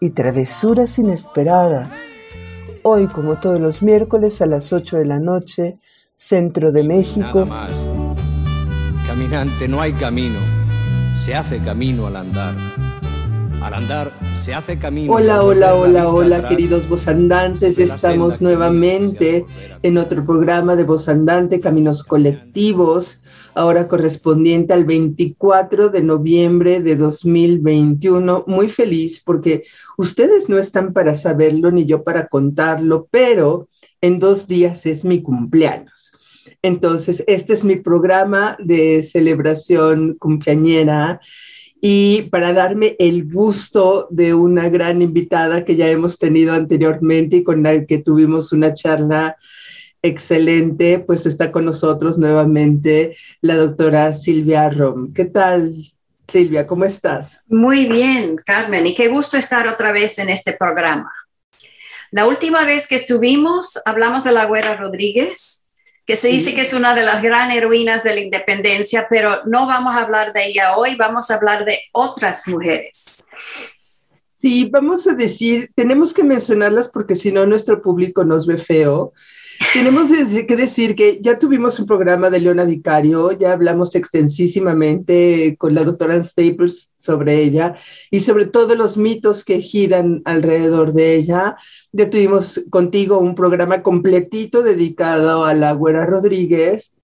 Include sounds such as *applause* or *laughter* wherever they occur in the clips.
y travesuras inesperadas. Hoy, como todos los miércoles a las 8 de la noche, Centro de México. Nada más. Caminante, no hay camino. Se hace camino al andar. Al andar se hace camino. Hola, hola, hola, hola, atrás, queridos la Estamos nuevamente en otro programa de Vozandante Caminos Colectivos, ahora correspondiente al 24 de noviembre de 2021. Muy feliz porque ustedes no están para saberlo ni yo para contarlo, pero en dos días es mi cumpleaños. Entonces, este es mi programa de celebración cumpleañera y para darme el gusto de una gran invitada que ya hemos tenido anteriormente y con la que tuvimos una charla excelente, pues está con nosotros nuevamente la doctora Silvia Rom. ¿Qué tal, Silvia? ¿Cómo estás? Muy bien, Carmen, y qué gusto estar otra vez en este programa. La última vez que estuvimos, hablamos de la Güera Rodríguez, que se dice Sí. que es una de las gran heroínas de la independencia, pero no vamos a hablar de ella hoy, vamos a hablar de otras mujeres. Sí, vamos a decir, tenemos que mencionarlas porque si no nuestro público nos ve feo. Tenemos que decir que ya tuvimos un programa de Leona Vicario, ya hablamos extensísimamente con la doctora Staples sobre ella y sobre todos los mitos que giran alrededor de ella. Ya tuvimos contigo un programa completito dedicado a la Güera Rodríguez.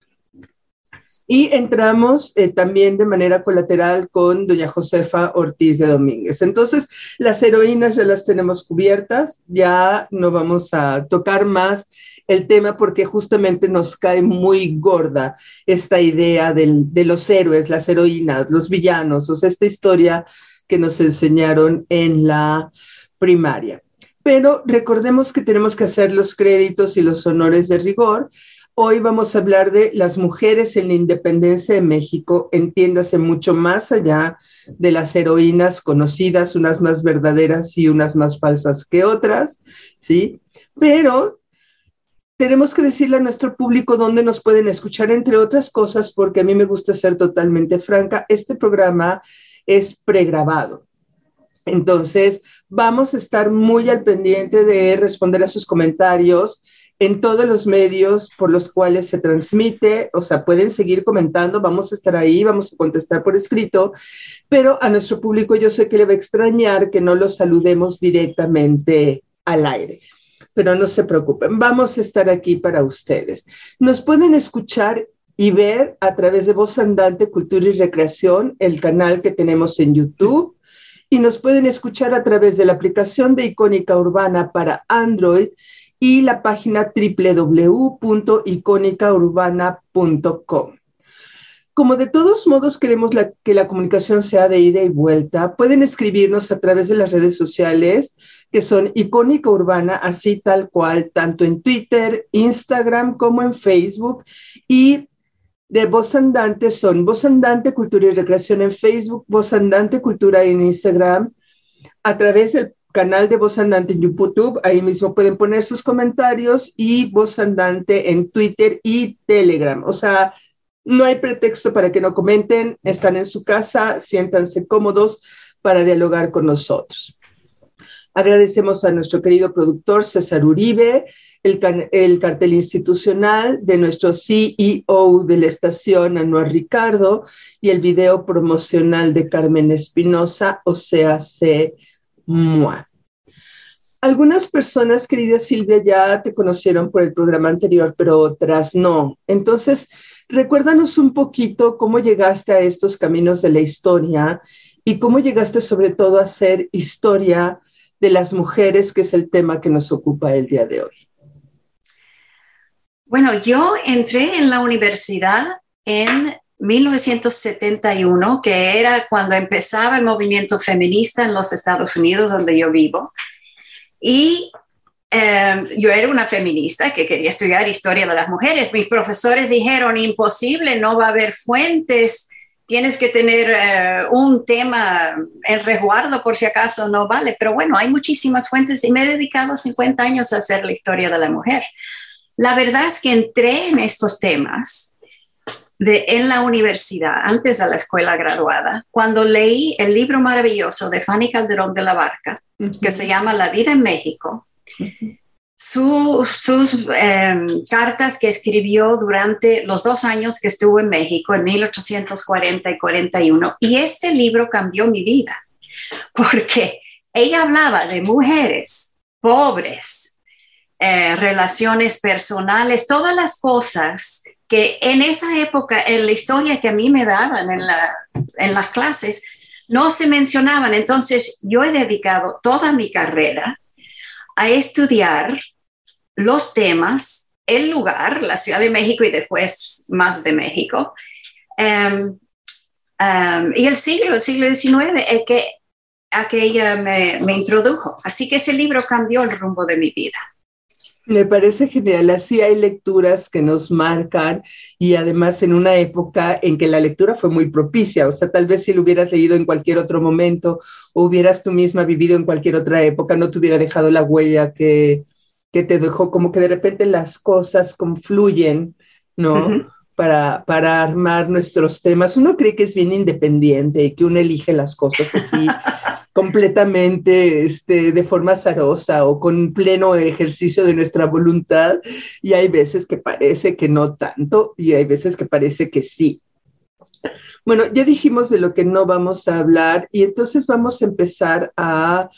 Y entramos eh, también de manera colateral con doña Josefa Ortiz de Domínguez. Entonces, las heroínas ya las tenemos cubiertas, ya no vamos a tocar más el tema porque justamente nos cae muy gorda esta idea del- de los héroes, las heroínas, los villanos, o sea, esta historia que nos enseñaron en la primaria. Pero recordemos que tenemos que hacer los créditos y los honores de rigor. Hoy vamos a hablar de las mujeres en la independencia de México, entiéndase mucho más allá de las heroínas conocidas, unas más verdaderas y unas más falsas que otras, ¿sí? Pero tenemos que decirle a nuestro público dónde nos pueden escuchar, entre otras cosas, porque a mí me gusta ser totalmente franca, este programa es pregrabado. Entonces, vamos a estar muy al pendiente de responder a sus comentarios en todos los medios por los cuales se transmite, o sea, pueden seguir comentando, vamos a estar ahí, vamos a contestar por escrito, pero a nuestro público yo sé que le va a extrañar que no lo saludemos directamente al aire. Pero no se preocupen, vamos a estar aquí para ustedes. Nos pueden escuchar y ver a través de Voz Andante Cultura y Recreación, el canal que tenemos en YouTube, y nos pueden escuchar a través de la aplicación de Icónica Urbana para Android y la página www.icónicaurbana.com. Como de todos modos queremos que la comunicación sea de ida y vuelta, pueden escribirnos a través de las redes sociales que son Icónica Urbana, así tal cual, tanto en Twitter, Instagram como en Facebook. Y de Voz Andante son Voz Andante Cultura y Recreación en Facebook, Voz Andante Cultura en Instagram, a través del canal de Voz Andante en YouTube, ahí mismo pueden poner sus comentarios y Voz Andante en Twitter y Telegram. O sea, no hay pretexto para que no comenten, están en su casa, siéntanse cómodos para dialogar con nosotros. Agradecemos a nuestro querido productor César Uribe, el, cartel institucional de nuestro CEO de la estación, Anuar Ricardo, y el video promocional de Carmen Espinosa, o sea, C. Mua. Algunas personas, querida Silvia, ya te conocieron por el programa anterior, pero otras no. Entonces, recuérdanos un poquito cómo llegaste a estos caminos de la historia y cómo llegaste sobre todo a hacer historia de las mujeres, que es el tema que nos ocupa el día de hoy. Bueno, yo entré en la universidad en 1971, que era cuando empezaba el movimiento feminista en los Estados Unidos, donde yo vivo. Y em, yo era una feminista que quería estudiar historia de las mujeres. Mis profesores dijeron, imposible, no va a haber fuentes, tienes que tener eh, un tema en resguardo por si acaso no vale. Pero bueno, hay muchísimas fuentes y me he dedicado 50 años a hacer la historia de la mujer. La verdad es que entré en estos temas de, en la universidad, antes de la escuela graduada, cuando leí el libro maravilloso de Fanny Calderón de la Barca, que se llama La vida en México, sus em, cartas que escribió durante los dos años que estuvo en México, en 1840 y 41. Y este libro cambió mi vida, porque ella hablaba de mujeres pobres, eh, relaciones personales, todas las cosas que en esa época, en la historia que a mí me daban en, la, en las clases, no se mencionaban. Entonces, yo he dedicado toda mi carrera a estudiar los temas, el lugar, la Ciudad de México y después más de México, em, em, y el siglo, el siglo XIX, es que, a que ella me, me introdujo. Así que ese libro cambió el rumbo de mi vida. Me parece genial, así hay lecturas que nos marcan y además en una época en que la lectura fue muy propicia, o sea, tal vez si lo hubieras leído en cualquier otro momento o hubieras tú misma vivido en cualquier otra época, no te hubiera dejado la huella que, que te dejó, como que de repente las cosas confluyen, ¿no? Para, para armar nuestros temas. Uno cree que es bien independiente y que uno elige las cosas así *laughs* completamente este, de forma azarosa o con pleno ejercicio de nuestra voluntad y hay veces que parece que no tanto y hay veces que parece que sí. Bueno, ya dijimos de lo que no vamos a hablar y entonces vamos a empezar a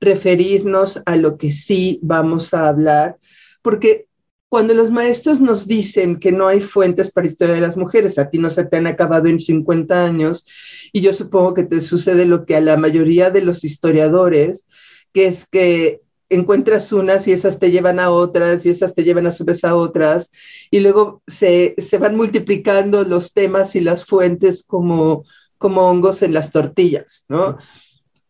referirnos a lo que sí vamos a hablar, porque cuando los maestros nos dicen que no hay fuentes para historia de las mujeres, a ti no se te han acabado en 50 años, y yo supongo que te sucede lo que a la mayoría de los historiadores, que es que encuentras unas y esas te llevan a otras y esas te llevan a su vez a otras, y luego se, se van multiplicando los temas y las fuentes como, como hongos en las tortillas, ¿no?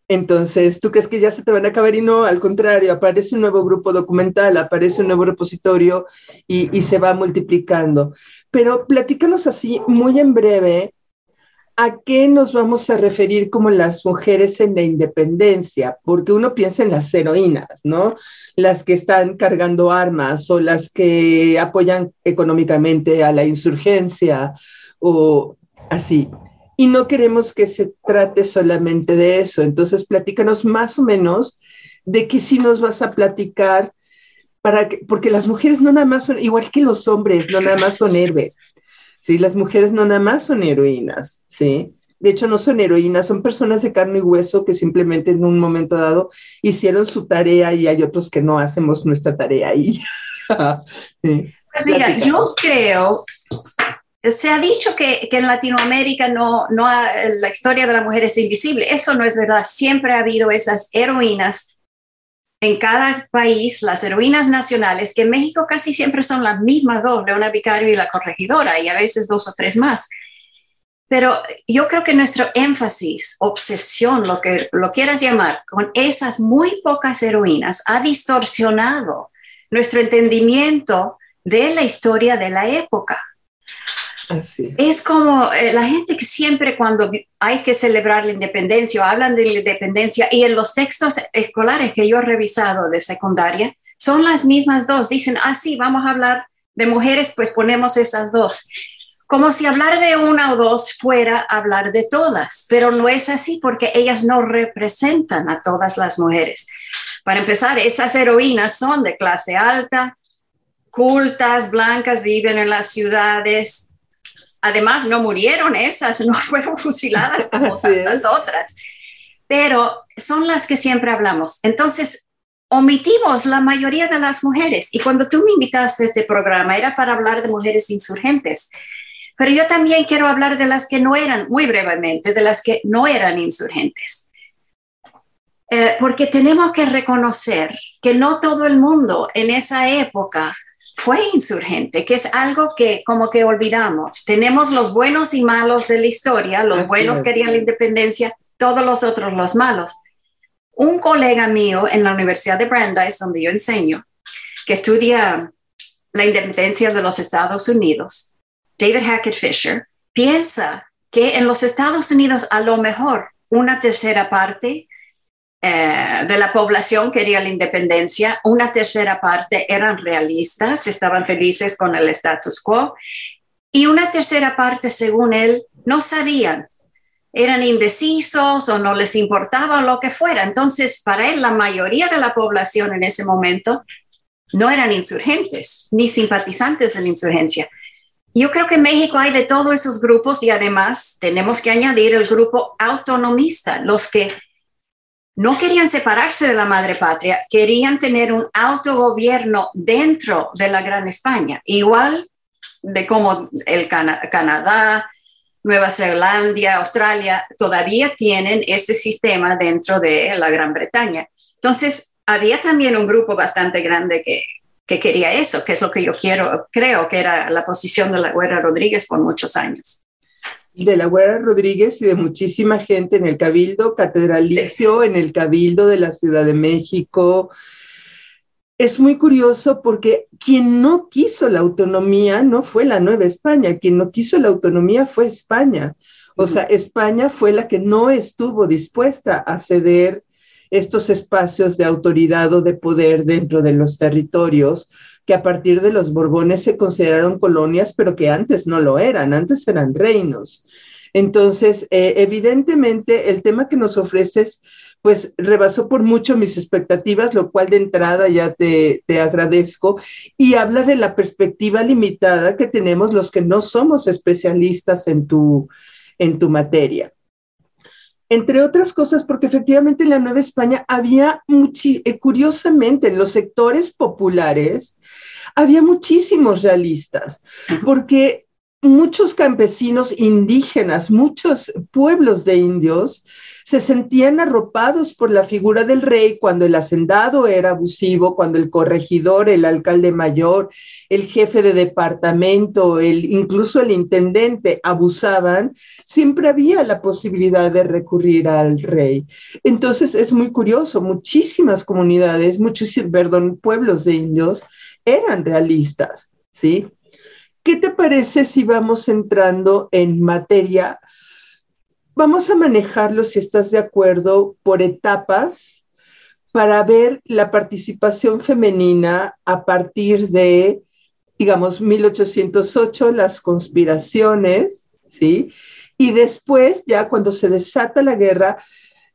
Entonces, ¿tú crees que ya se te van a acabar y no? Al contrario, aparece un nuevo grupo documental, aparece un nuevo repositorio y, se va multiplicando. Pero platícanos así, muy en breve, ¿a qué nos vamos a referir como las mujeres en la independencia? Porque uno piensa en las heroínas, ¿no? Las que están cargando armas o las que apoyan económicamente a la insurgencia o así y no queremos que se trate solamente de eso. Entonces, platícanos más o menos de qué sí nos vas a platicar, para que, porque las mujeres no nada más son, igual que los hombres, no nada más son héroes, ¿sí? Las mujeres no nada más son heroínas, ¿sí? De hecho, no son heroínas, son personas de carne y hueso que simplemente en un momento dado hicieron su tarea y hay otros que no hacemos nuestra tarea y *laughs* Pues mira, yo creo se ha dicho que, en Latinoamérica no, no la historia de la mujer es invisible. Eso no es verdad. Siempre ha habido esas heroínas en cada país, las heroínas nacionales, que en México casi siempre son las mismas dos, Leona Vicario y la corregidora, y a veces dos o tres más. Pero yo creo que nuestro énfasis, obsesión, lo que lo quieras llamar, con esas muy pocas heroínas, ha distorsionado nuestro entendimiento de la historia de la época. Es como eh, la gente que siempre cuando hay que celebrar la independencia o hablan de la independencia y en los textos escolares que yo he revisado de secundaria, son las mismas dos. Dicen, ah, sí, vamos a hablar de mujeres, pues ponemos esas dos. Como si hablar de una o dos fuera hablar de todas, pero no es así porque ellas no representan a todas las mujeres. Para empezar, esas heroínas son de clase alta, cultas, blancas, viven en las ciudades, Además, no murieron esas, no *laughs* fueron fusiladas como tantas otras, pero son las que siempre hablamos. Entonces, omitimos la mayoría de las mujeres. Y cuando tú me invitaste a este programa era para hablar de mujeres insurgentes, pero yo también quiero hablar de las que no eran, muy brevemente, de las que no eran insurgentes. Eh, porque tenemos que reconocer que no todo el mundo en esa época fue insurgente, que es algo que como que olvidamos. Tenemos los buenos y malos de la historia, los buenos querían la independencia, todos los otros los malos. un colega mío en la Universidad de Brandeis, donde yo enseño, que estudia la independencia de los Estados Unidos, David Hackett Fisher, piensa que en los Estados Unidos a lo mejor una tercera parte eh, de la población quería la independencia, una tercera parte eran realistas, estaban felices con el status quo, y una tercera parte, según él, no sabían, eran indecisos o no les importaba lo que fuera. Entonces, para él, la mayoría de la población en ese momento no eran insurgentes ni simpatizantes de la insurgencia. Yo creo que en México hay de todos esos grupos y además tenemos que añadir el grupo autonomista, los que no querían separarse de la madre patria, querían tener un autogobierno dentro de la Gran España, igual de como el Canadá, Nueva Zelanda, Australia, todavía tienen este sistema dentro de la Gran Bretaña. Entonces, había también un grupo bastante grande que, que quería eso, que es lo que yo quiero, creo que era la posición de la Guerra Rodríguez por muchos años de la Guerra Rodríguez y de muchísima gente en el Cabildo Catedralicio, en el Cabildo de la Ciudad de México. Es muy curioso porque quien no quiso la autonomía no fue la Nueva España, quien no quiso la autonomía fue España. O sea, España fue la que no estuvo dispuesta a ceder estos espacios de autoridad o de poder dentro de los territorios que a partir de los Borbones se consideraron colonias, pero que antes no lo eran, antes eran reinos. Entonces, eh, evidentemente, el tema que nos ofreces, pues rebasó por mucho mis expectativas, lo cual de entrada ya te, te agradezco, y habla de la perspectiva limitada que tenemos los que no somos especialistas en tu, en tu materia entre otras cosas, porque efectivamente en la Nueva España había, eh, curiosamente, en los sectores populares, había muchísimos realistas, porque muchos campesinos indígenas, muchos pueblos de indios, se sentían arropados por la figura del rey cuando el hacendado era abusivo, cuando el corregidor, el alcalde mayor, el jefe de departamento, el, incluso el intendente abusaban, siempre había la posibilidad de recurrir al rey. Entonces es muy curioso, muchísimas comunidades, muchos, perdón, pueblos de indios eran realistas, ¿sí? ¿Qué te parece si vamos entrando en materia Vamos a manejarlo, si estás de acuerdo, por etapas para ver la participación femenina a partir de, digamos, 1808, las conspiraciones, ¿sí? Y después, ya cuando se desata la guerra,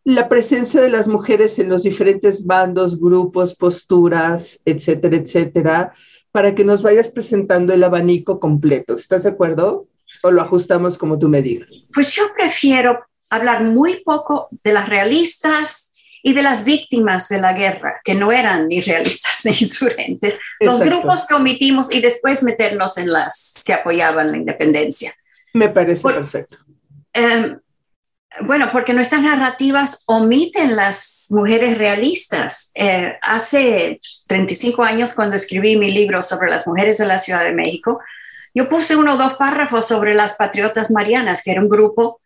la presencia de las mujeres en los diferentes bandos, grupos, posturas, etcétera, etcétera, para que nos vayas presentando el abanico completo. ¿Estás de acuerdo? o lo ajustamos como tú me digas? Pues yo prefiero hablar muy poco de las realistas y de las víctimas de la guerra, que no eran ni realistas *laughs* ni insurgentes, los grupos que omitimos y después meternos en las que apoyaban la independencia. Me parece perfecto. Em, bueno, porque nuestras narrativas omiten las mujeres realistas. Eh, hace 35 años, cuando escribí mi libro sobre las mujeres de la Ciudad de México, yo puse uno o dos párrafos sobre las patriotas marianas, que era un grupo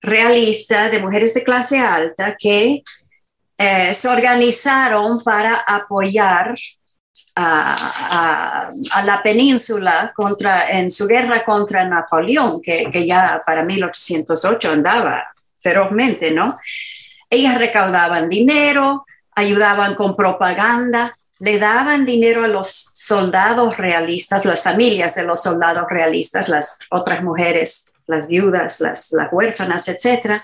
realista de mujeres de clase alta que eh, se organizaron para apoyar a, la península contra, en su guerra contra Napoleón, que, que ya para 1808 andaba ferozmente, ¿no? Ellas recaudaban dinero, ayudaban con propaganda, le daban dinero a los soldados realistas, las familias de los soldados realistas, las otras mujeres, las viudas, las, huérfanas, etc.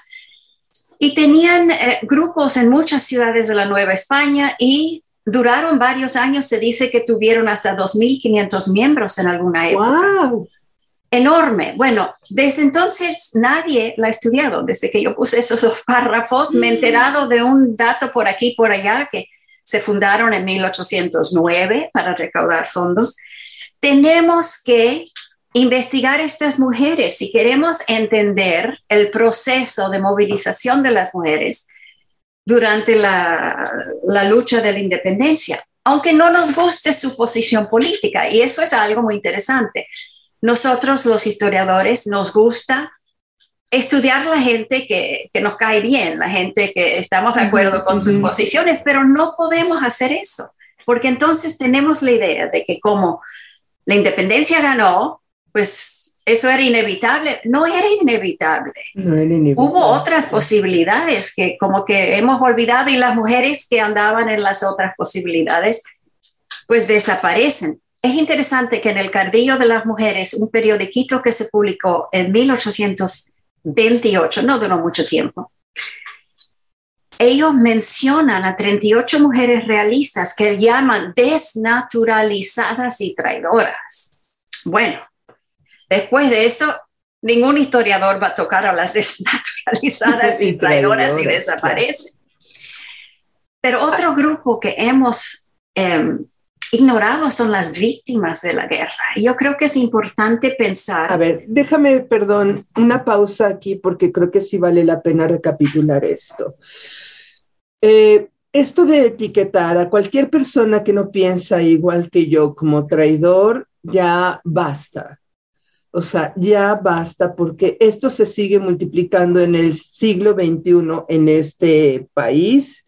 Y tenían eh, grupos en muchas ciudades de la Nueva España y duraron varios años. Se dice que tuvieron hasta 2.500 miembros en alguna época. ¡Wow! Enorme. Bueno, desde entonces nadie la ha estudiado. Desde que yo puse esos dos párrafos, me he mm. enterado de un dato por aquí y por allá que se fundaron en 1809 para recaudar fondos. Tenemos que investigar estas mujeres si queremos entender el proceso de movilización de las mujeres durante la, la lucha de la independencia, aunque no nos guste su posición política. Y eso es algo muy interesante. Nosotros los historiadores nos gusta estudiar la gente que, que, nos cae bien, la gente que estamos de acuerdo con sus posiciones, pero no podemos hacer eso, porque entonces tenemos la idea de que como la independencia ganó, pues eso era inevitable. No era inevitable. No era inevitable. Hubo otras posibilidades que como que hemos olvidado y las mujeres que andaban en las otras posibilidades, pues desaparecen. Es interesante que en el Cardillo de las Mujeres, un periodiquito que se publicó en 1828, no duró mucho tiempo, ellos mencionan a 38 mujeres realistas que llaman desnaturalizadas y traidoras. Bueno, después de eso, ningún historiador va a tocar a las desnaturalizadas y *laughs* traidoras y desaparecen. Pero otro grupo que hemos em, ignorados son las víctimas de la guerra. Yo creo que es importante pensar. A ver, déjame, perdón, una pausa aquí porque creo que sí vale la pena recapitular esto. Eh, esto de etiquetar a cualquier persona que no piensa igual que yo como traidor, ya basta. O sea, ya basta porque esto se sigue multiplicando en el siglo XXI en este país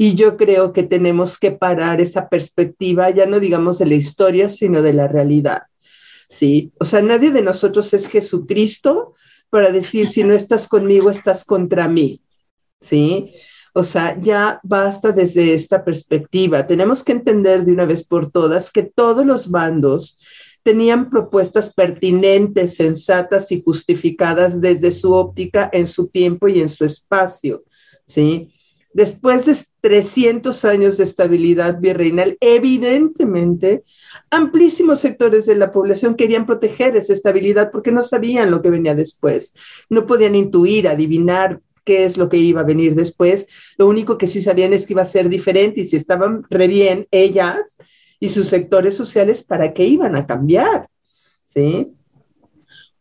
y yo creo que tenemos que parar esa perspectiva, ya no digamos de la historia, sino de la realidad. ¿Sí? O sea, nadie de nosotros es Jesucristo para decir, si no estás conmigo, estás contra mí. ¿Sí? O sea, ya basta desde esta perspectiva. Tenemos que entender de una vez por todas que todos los bandos tenían propuestas pertinentes, sensatas y justificadas desde su óptica, en su tiempo y en su espacio. ¿Sí? Después de 300 años de estabilidad virreinal, evidentemente, amplísimos sectores de la población querían proteger esa estabilidad porque no sabían lo que venía después, no podían intuir, adivinar qué es lo que iba a venir después. Lo único que sí sabían es que iba a ser diferente y si estaban re bien ellas y sus sectores sociales, ¿para qué iban a cambiar? ¿Sí?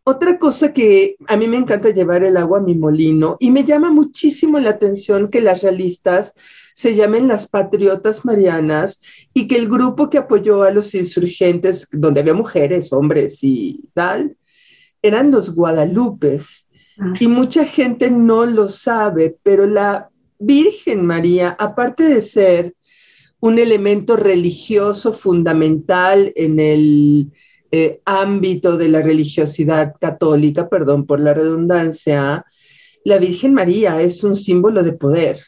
Otra cosa que a mí me encanta llevar el agua a mi molino y me llama muchísimo la atención que las realistas se llamen las patriotas marianas y que el grupo que apoyó a los insurgentes, donde había mujeres, hombres y tal, eran los guadalupes. Ah. Y mucha gente no lo sabe, pero la Virgen María, aparte de ser un elemento religioso fundamental en el eh, ámbito de la religiosidad católica, perdón por la redundancia, la Virgen María es un símbolo de poder.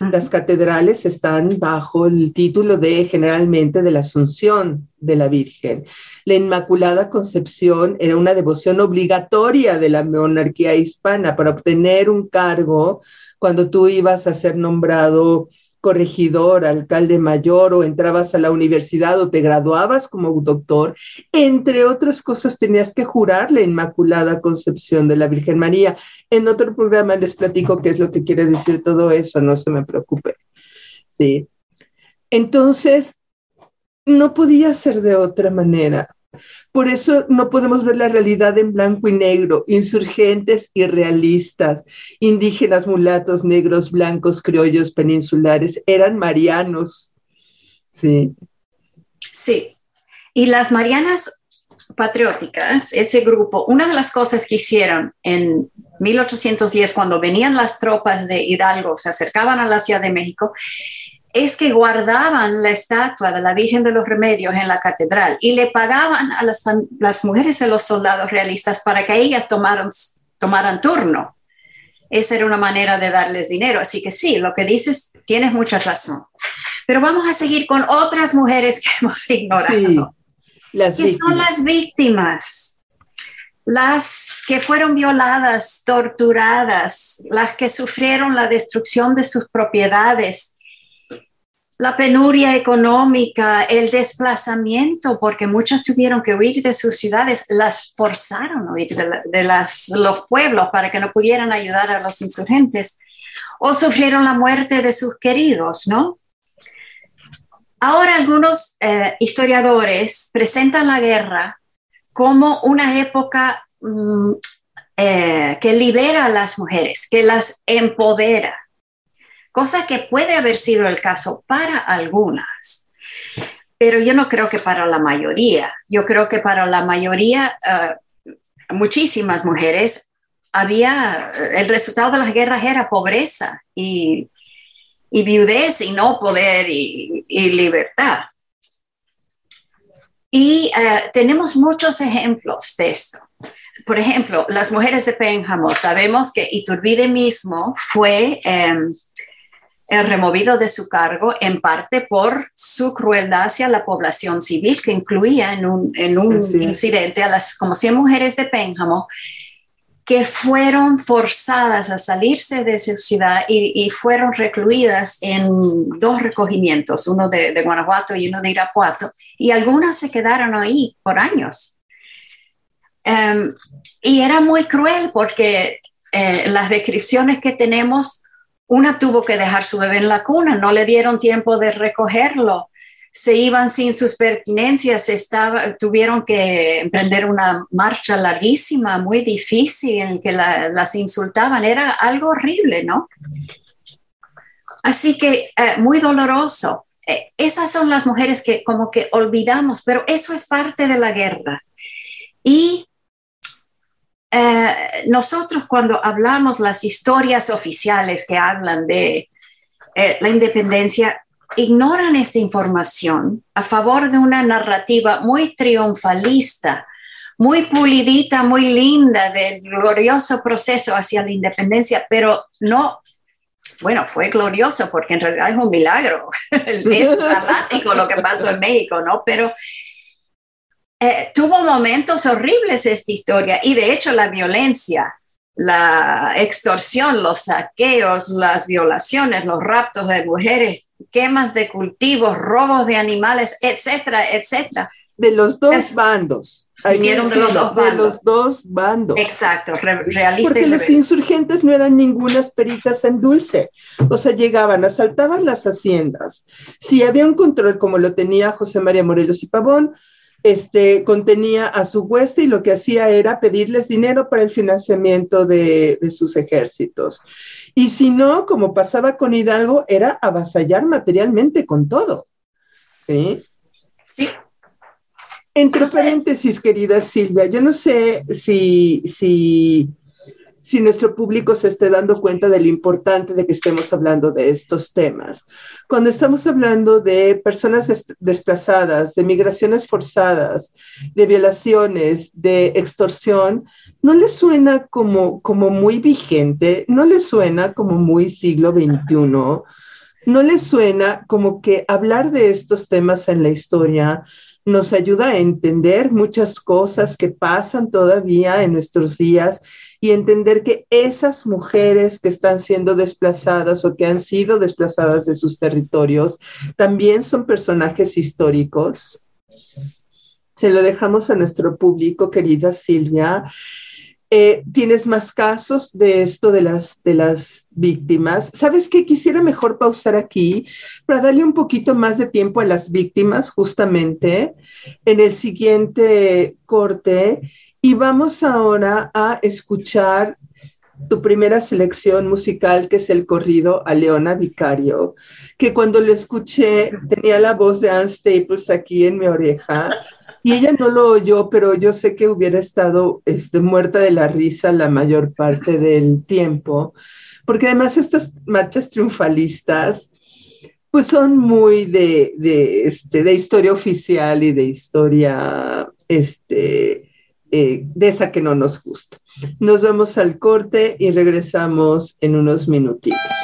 Las catedrales están bajo el título de generalmente de la Asunción de la Virgen. La Inmaculada Concepción era una devoción obligatoria de la monarquía hispana para obtener un cargo cuando tú ibas a ser nombrado corregidor, alcalde mayor o entrabas a la universidad o te graduabas como doctor, entre otras cosas tenías que jurar la Inmaculada Concepción de la Virgen María. En otro programa les platico qué es lo que quiere decir todo eso, no se me preocupe. Sí. Entonces, no podía ser de otra manera. Por eso no podemos ver la realidad en blanco y negro, insurgentes y realistas, indígenas, mulatos, negros, blancos, criollos, peninsulares, eran marianos. Sí. Sí. Y las marianas patrióticas, ese grupo, una de las cosas que hicieron en 1810, cuando venían las tropas de Hidalgo, se acercaban a la Ciudad de México, es que guardaban la estatua de la Virgen de los Remedios en la catedral y le pagaban a las, las mujeres de los soldados realistas para que ellas tomaran, tomaran turno. Esa era una manera de darles dinero. Así que sí, lo que dices, tienes mucha razón. Pero vamos a seguir con otras mujeres que *laughs* hemos ignorado. las que son las víctimas, las que fueron violadas, torturadas, las que sufrieron la destrucción de sus propiedades, la penuria económica, el desplazamiento, porque muchos tuvieron que huir de sus ciudades, las forzaron a huir de, los pueblos para que no pudieran ayudar a los insurgentes, o sufrieron la muerte de sus queridos, ¿no? Ahora algunos eh, historiadores presentan la guerra como una época mm, eh, que libera a las mujeres, que las empodera cosa que puede haber sido el caso para algunas, pero yo no creo que para la mayoría. Yo creo que para la mayoría, eh, muchísimas mujeres había, el resultado de las guerras era pobreza y, y viudez y no poder y, libertad. Y eh, tenemos muchos ejemplos de esto. Por ejemplo, las mujeres de Pénjamo, sabemos que Iturbide mismo fue em, eh, removido de su cargo en parte por su crueldad hacia la población civil, que incluía en un, en un incidente a las como 100 mujeres de Pénjamo que fueron forzadas a salirse de su ciudad y, fueron recluidas en dos recogimientos, uno de, Guanajuato y uno de Irapuato, y algunas se quedaron ahí por años. Em, y era muy cruel porque eh, las descripciones que tenemos una tuvo que dejar su bebé en la cuna, no le dieron tiempo de recogerlo, se iban sin sus pertinencias, estaba, tuvieron que emprender una marcha larguísima, muy difícil, en que las insultaban, era algo horrible, ¿no? Así que eh, muy doloroso. Eh, esas son las mujeres que como que olvidamos, pero eso es parte de la guerra. Y eh, nosotros cuando hablamos las historias oficiales que hablan de eh, la independencia, ignoran esta información a favor de una narrativa muy triunfalista, muy pulidita, muy linda del glorioso proceso hacia la independencia, pero no, bueno, fue glorioso porque en realidad es un milagro, *laughs* es dramático lo que pasó en México, ¿no? Pero eh, tuvo momentos horribles esta historia y de hecho la violencia, la extorsión, los saqueos, las violaciones, los raptos de mujeres, quemas de cultivos, robos de animales, etcétera, etcétera. De los dos bandos. Vinieron de, los dos bandos. de los dos bandos. Exacto, realista. Porque los insurgentes no eran ningunas peritas en dulce. O sea, llegaban, asaltaban las haciendas. Si había un control como lo tenía José María Morelos y Pavón, este, contenía a su hueste y lo que hacía era pedirles dinero para el financiamiento de, sus ejércitos. Y si no, como pasaba con Hidalgo, era avasallar materialmente con todo. ¿Sí? Sí. Entre paréntesis, querida Silvia, yo no sé si, si si nuestro público se esté dando cuenta de lo importante de que estemos hablando de estos temas. Cuando estamos hablando de personas desplazadas, de migraciones forzadas, de violaciones, de extorsión, ¿no les suena como, como muy vigente? ¿No les suena como muy siglo XXI? ¿No les suena como que hablar de estos temas en la historia nos ayuda a entender muchas cosas que pasan todavía en nuestros días y entender que esas mujeres que están siendo desplazadas o que han sido desplazadas de sus territorios también son personajes históricos. Se lo dejamos a nuestro público, querida Silvia. Eh, ¿Tienes más casos de esto de las, de las víctimas? ¿Sabes qué? Quisiera mejor pausar aquí para darle un poquito más de tiempo a las víctimas justamente en el siguiente corte y vamos ahora a escuchar tu primera selección musical, que es el corrido a Leona Vicario, que cuando lo escuché tenía la voz de Anne Staples aquí en mi oreja. Y ella no lo oyó, pero yo sé que hubiera estado este, muerta de la risa la mayor parte del tiempo, porque además estas marchas triunfalistas, pues son muy de, de, este, de historia oficial y de historia este, eh, de esa que no nos gusta. Nos vemos al corte y regresamos en unos minutitos.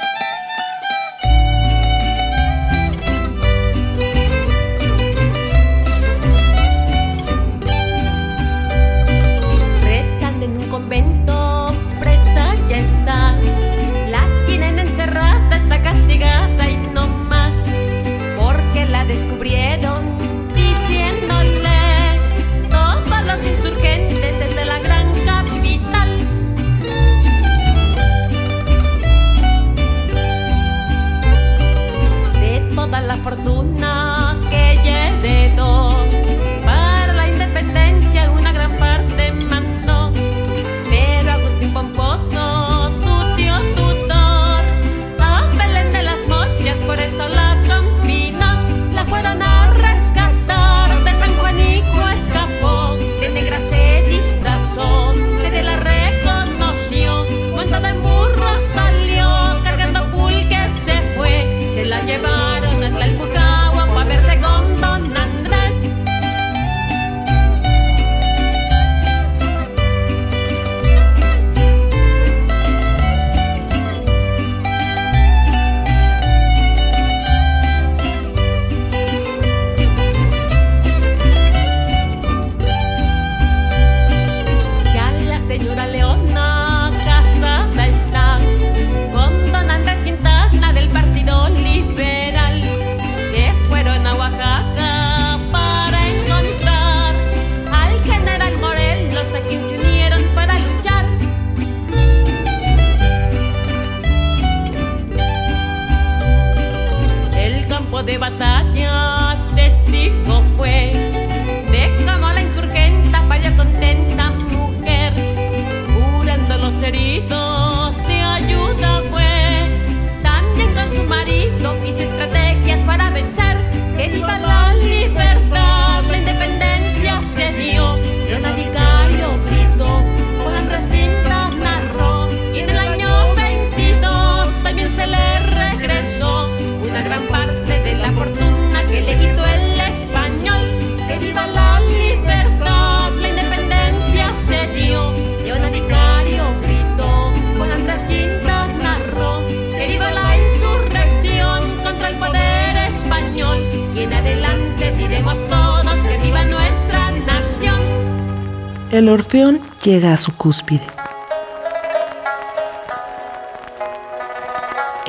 El Orfeón llega a su cúspide.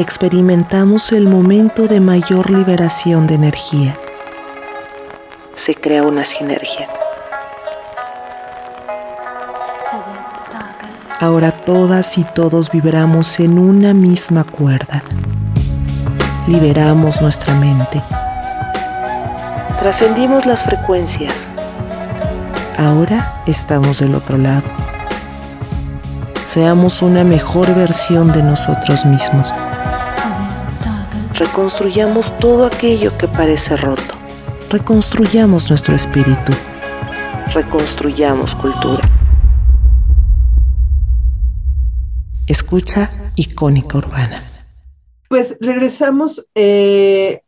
experimentamos el momento de mayor liberación de energía. Se crea una sinergia. Ahora todas y todos vibramos en una misma cuerda. Liberamos nuestra mente. Trascendimos las frecuencias. Ahora estamos del otro lado. Seamos una mejor versión de nosotros mismos reconstruyamos todo aquello que parece roto. Reconstruyamos nuestro espíritu. Reconstruyamos cultura. Escucha icónica urbana. Pues regresamos eh,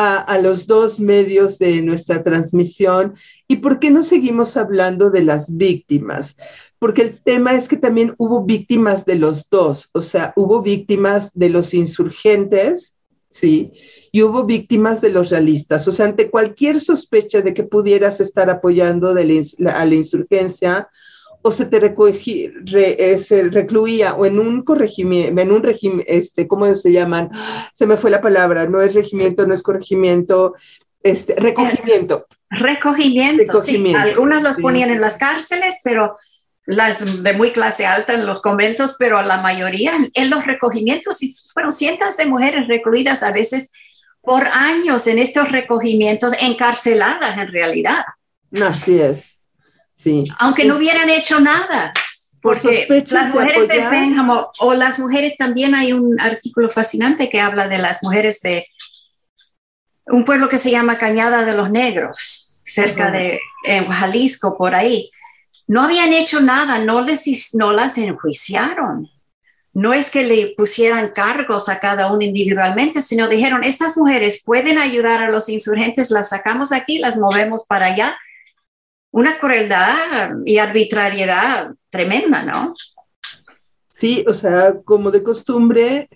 a, los dos medios de nuestra transmisión. ¿Y por qué no seguimos hablando de las víctimas? Porque el tema es que también hubo víctimas de los dos, o sea, hubo víctimas de los insurgentes ¿sí? Y hubo víctimas de los realistas. O sea, ante cualquier sospecha de que pudieras estar apoyando a la insurgencia, o se te recogí, re, eh, se recluía o en un corregimiento, en un régimen, este, ¿cómo se llaman? Se me fue la palabra, no es regimiento, no es corregimiento, este, recogimiento. Recogimiento, recogimiento sí. Algunas los sí. ponían en las cárceles, pero las de muy clase alta en los conventos, pero la mayoría en los recogimientos, y fueron cientos de mujeres recluidas a veces por años en estos recogimientos, encarceladas en realidad. Así es, sí. Aunque no hubieran hecho nada. Porque por las mujeres de, de Pénjamo, o las mujeres también hay un artículo fascinante que habla de las mujeres de un pueblo que se llama Cañada de los Negros, cerca uh -huh. de en Jalisco, por ahí no habían hecho nada, no, les, no las enjuiciaron. No es que le pusieran cargos a cada uno individualmente, sino dijeron, estas mujeres pueden ayudar a los insurgentes, las sacamos aquí, las movemos para allá. Una crueldad y arbitrariedad tremenda, ¿no? Sí, o sea, como de costumbre,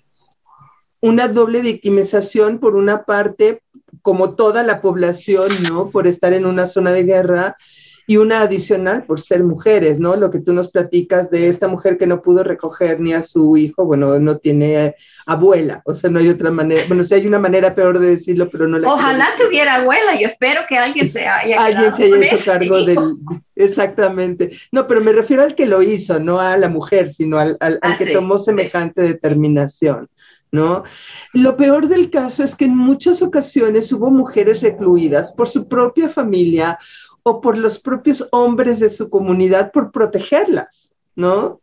una doble victimización por una parte, como toda la población, ¿no? Por estar en una zona de guerra y una adicional por ser mujeres, ¿no? Lo que tú nos platicas de esta mujer que no pudo recoger ni a su hijo, bueno, no tiene abuela, o sea, no hay otra manera, bueno, sí hay una manera peor de decirlo, pero no la Ojalá tuviera abuela, yo espero que alguien se haya Alguien se haya hecho cargo del exactamente. No, pero me refiero al que lo hizo, no a la mujer, sino al, al, al ah, que sí, tomó semejante determinación. ¿No? Lo peor del caso es que en muchas ocasiones hubo mujeres recluidas por su propia familia o por los propios hombres de su comunidad por protegerlas, ¿no?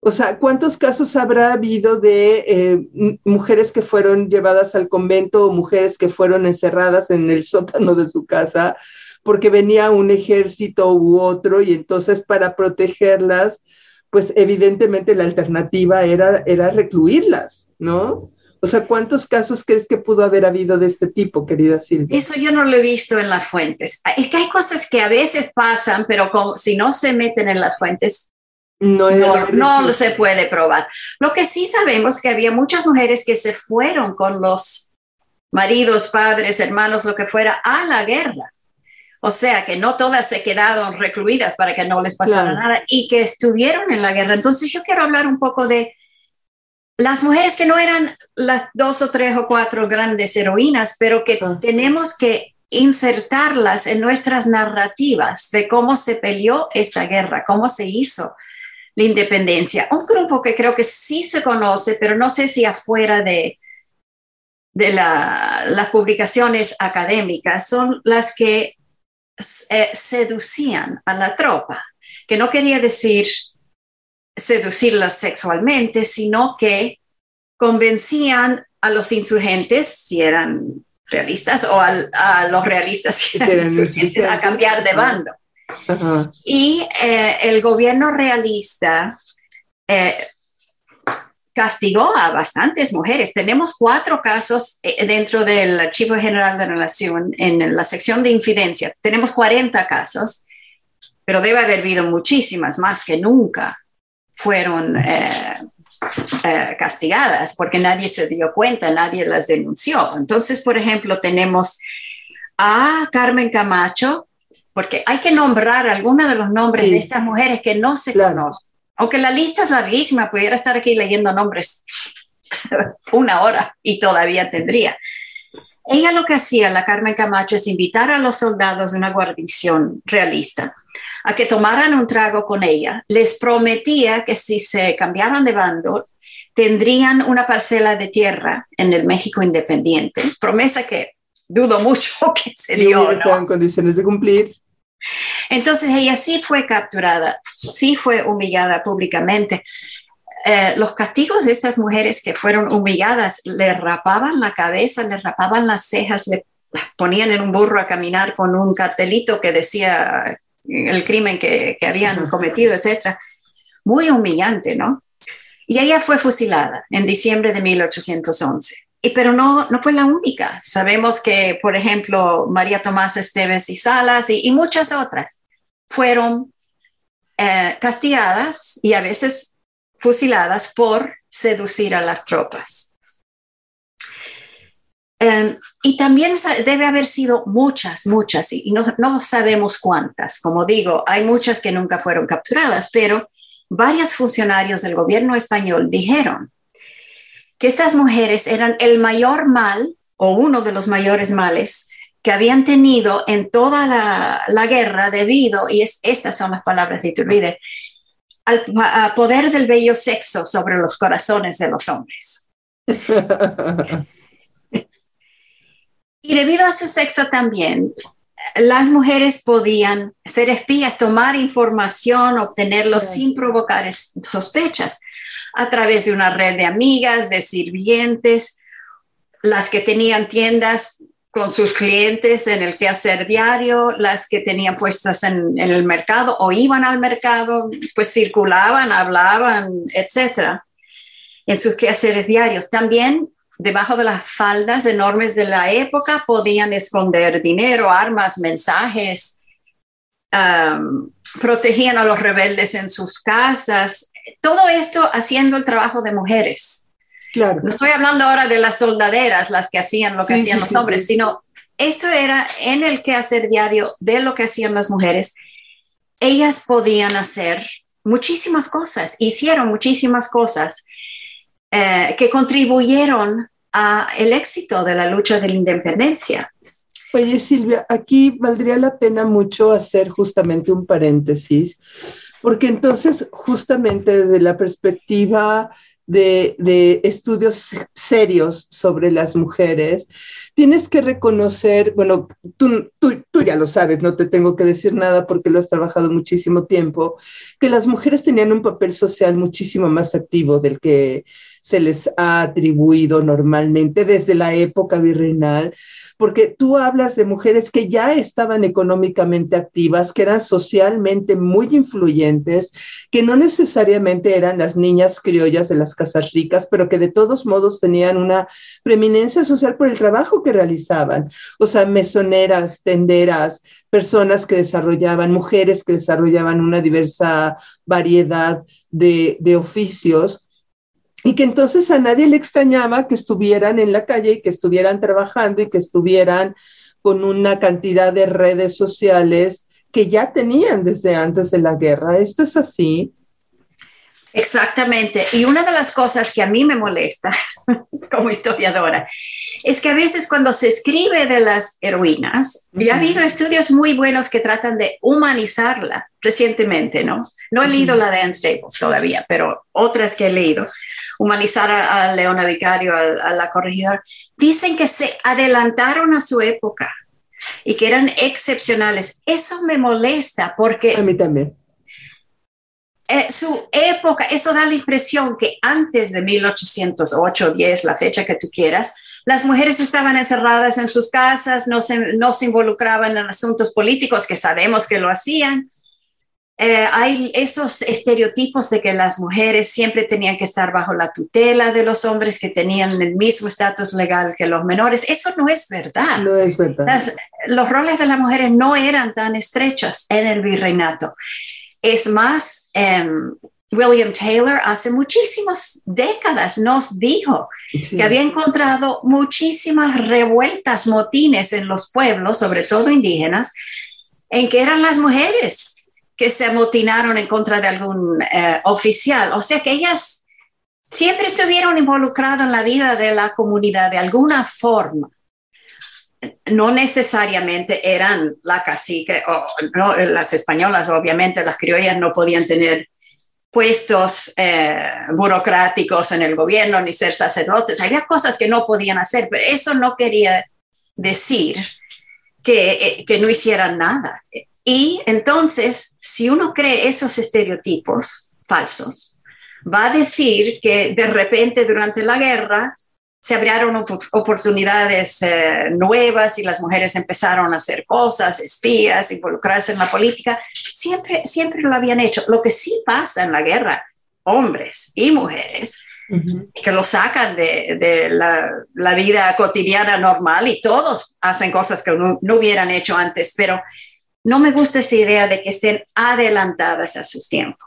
O sea, ¿cuántos casos habrá habido de eh, mujeres que fueron llevadas al convento o mujeres que fueron encerradas en el sótano de su casa porque venía un ejército u otro y entonces para protegerlas, pues evidentemente la alternativa era, era recluirlas, ¿no? O sea, ¿cuántos casos crees que pudo haber habido de este tipo, querida Silvia? Eso yo no lo he visto en las fuentes. Es que hay cosas que a veces pasan, pero como, si no se meten en las fuentes, no, no, no se puede probar. Lo que sí sabemos que había muchas mujeres que se fueron con los maridos, padres, hermanos, lo que fuera, a la guerra. O sea, que no todas se quedaron recluidas para que no les pasara claro. nada y que estuvieron en la guerra. Entonces yo quiero hablar un poco de las mujeres que no eran las dos o tres o cuatro grandes heroínas, pero que uh. tenemos que insertarlas en nuestras narrativas de cómo se peleó esta guerra, cómo se hizo la independencia. Un grupo que creo que sí se conoce, pero no sé si afuera de, de las publicaciones académicas son las que eh, seducían a la tropa, que no quería decir seducirlas sexualmente, sino que convencían a los insurgentes, si eran realistas, o a los realistas, si eran, insurgentes, a cambiar de bando. Y eh, el gobierno realista eh, castigó a bastantes mujeres. Tenemos cuatro casos eh, dentro del Archivo General de Relación en la sección de infidencia. Tenemos 40 casos, pero debe haber habido muchísimas más que nunca fueron castigadas porque nadie se dio cuenta, nadie las denunció. Entonces, por ejemplo, tenemos a Carmen Camacho, porque hay que nombrar algunos de los nombres de estas mujeres que no se conocen. Aunque la lista es larguísima, pudiera estar aquí leyendo nombres *laughs* una hora y todavía tendría. Ella lo que hacía, la Carmen Camacho, es invitar a los soldados de una guarnición realista a que tomaran un trago con ella. Les prometía que si se cambiaban de bando, tendrían una parcela de tierra en el México independiente. Promesa que dudo mucho *laughs* que se dio. No en condiciones de cumplir. Entonces ella sí fue capturada, sí fue humillada públicamente. Eh, los castigos de estas mujeres que fueron humilladas, le rapaban la cabeza, le rapaban las cejas, le ponían en un burro a caminar con un cartelito que decía el crimen que, que habían cometido, etc. Muy humillante, ¿no? Y ella fue fusilada en diciembre de 1811 pero no, no fue la única. Sabemos que, por ejemplo, María Tomás Esteves y Salas y, muchas otras fueron eh, castigadas y a veces fusiladas por seducir a las tropas. Em, y también debe haber sido muchas, muchas, y no, no sabemos cuántas. Como digo, hay muchas que nunca fueron capturadas, pero varios funcionarios del gobierno español dijeron que estas mujeres eran el mayor mal o uno de los mayores males que habían tenido en toda la, guerra debido, y estas son las palabras de Iturbide, al, poder del bello sexo sobre los corazones de los hombres. *laughs* y debido a su sexo también, las mujeres podían ser espías, tomar información, obtenerlo sin provocar sospechas a través de una red de amigas, de sirvientes, las que tenían tiendas con sus clientes en el quehacer diario, las que tenían puestas en, el mercado o iban al mercado, pues circulaban, hablaban, etcétera, en sus quehaceres diarios. También debajo de las faldas enormes de la época podían esconder dinero, armas, mensajes, protegían a los rebeldes en sus casas, todo esto haciendo el trabajo de mujeres. Claro. No estoy hablando ahora de las soldaderas, las que hacían lo que hacían los hombres, sino esto era en el quehacer diario de lo que hacían las mujeres. Ellas podían hacer muchísimas cosas, hicieron muchísimas cosas eh, que contribuyeron a el éxito de la lucha de la independencia. Oye, Silvia, aquí valdría la pena mucho hacer justamente un paréntesis porque entonces justamente desde la perspectiva de, estudios serios sobre las mujeres, tienes que reconocer, bueno, tú, ya lo sabes, no te tengo que decir nada porque lo has trabajado muchísimo tiempo, que las mujeres tenían un papel social muchísimo más activo del que se les ha atribuido normalmente desde la época virreinal, porque tú hablas de mujeres que ya estaban económicamente activas, que eran socialmente muy influyentes, que no necesariamente eran las niñas criollas de las casas ricas, pero que de todos modos tenían una preeminencia social por el trabajo que realizaban. O sea, mesoneras, tenderas, personas que desarrollaban, mujeres que desarrollaban una diversa variedad de, de oficios y que entonces a nadie le extrañaba que estuvieran en la calle y que estuvieran trabajando y que estuvieran con una cantidad de redes sociales que ya tenían desde antes de la guerra. ¿Esto es así? Exactamente. Y una de las cosas que a mí me molesta *laughs* como historiadora es que a veces cuando se escribe de las heroínas, y ha habido estudios muy buenos que tratan de humanizarla recientemente, ¿no? No he leído la de Anne Staples todavía, pero otras que he leído, humanizar a, Leona Vicario, a, a la corregidora, dicen que se adelantaron a su época y que eran excepcionales. Eso me molesta porque... A mí también eh, su época, eso da la impresión que antes de 1808, 10, la fecha que tú quieras, las mujeres estaban encerradas en sus casas, no se, no se involucraban en asuntos políticos, que sabemos que lo hacían. Eh, hay esos estereotipos de que las mujeres siempre tenían que estar bajo la tutela de los hombres que tenían el mismo estatus legal que los menores. Eso no es verdad. No es verdad. los roles de las mujeres no eran tan estrechos en el virreinato. Es más, em, William Taylor hace muchísimas décadas nos dijo que había encontrado muchísimas revueltas, motines en los pueblos, sobre todo indígenas, en que eran las mujeres que se amotinaron en contra de algún eh, oficial. O sea que ellas siempre estuvieron involucradas en la vida de la comunidad de alguna forma no necesariamente eran la cacique, no, las españolas, obviamente, las criollas no podían tener puestos eh, burocráticos en el gobierno ni ser sacerdotes. Había cosas que no podían hacer, pero eso no quería decir eh, que no hicieran nada. Y entonces, si uno cree esos estereotipos falsos, va a decir que de repente durante la guerra se abrieron oportunidades eh, nuevas y las mujeres empezaron a hacer cosas, espías, involucrarse en la política, siempre, siempre lo habían hecho. Lo que sí pasa en la guerra, hombres y mujeres, que lo sacan de, la, vida cotidiana normal y todos hacen cosas que no, hubieran hecho antes, pero no me gusta esa idea de que estén adelantadas a sus tiempos.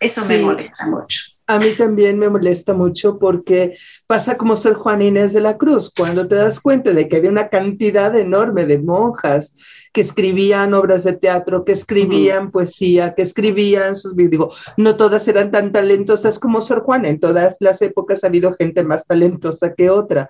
Eso me molesta mucho. A mí también me molesta mucho porque pasa como Sor Juan Inés de la Cruz, cuando te das cuenta de que había una cantidad enorme de monjas que escribían obras de teatro, que escribían poesía, que escribían sus digo, no todas eran tan talentosas como Sor Juana, en todas las épocas ha habido gente más talentosa que otra,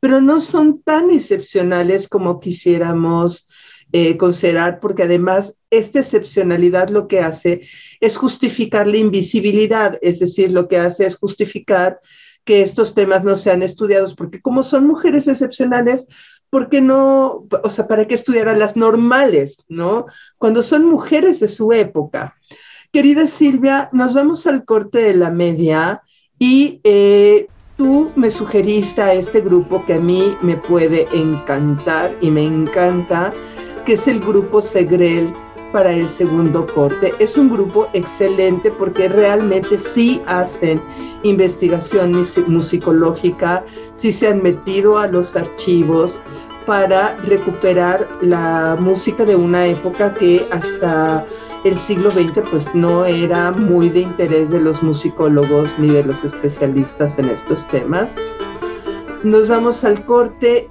pero no son tan excepcionales como quisiéramos eh, considerar, porque además esta excepcionalidad lo que hace es justificar la invisibilidad, es decir, lo que hace es justificar que estos temas no sean estudiados, porque como son mujeres excepcionales, ¿por qué no, o sea, para qué estudiar a las normales, ¿no? Cuando son mujeres de su época. Querida Silvia, nos vamos al corte de la media y eh, tú me sugeriste a este grupo que a mí me puede encantar y me encanta, que es el grupo Segrel para el segundo corte. Es un grupo excelente porque realmente sí hacen investigación musicológica, sí se han metido a los archivos para recuperar la música de una época que hasta el siglo XX pues no era muy de interés de los musicólogos ni de los especialistas en estos temas. Nos vamos al corte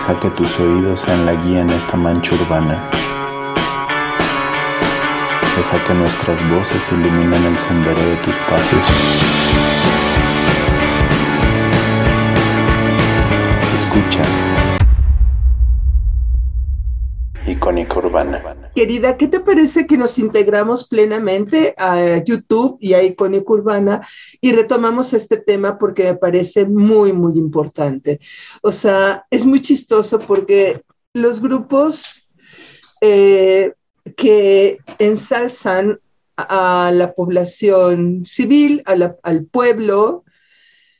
Deja que tus oídos sean la guía en esta mancha urbana. Deja que nuestras voces iluminen el sendero de tus pasos. Escucha. Querida, ¿qué te parece que nos integramos plenamente a YouTube y a Icónica Urbana y retomamos este tema porque me parece muy, muy importante? O sea, es muy chistoso porque los grupos eh, que ensalzan a la población civil, al pueblo,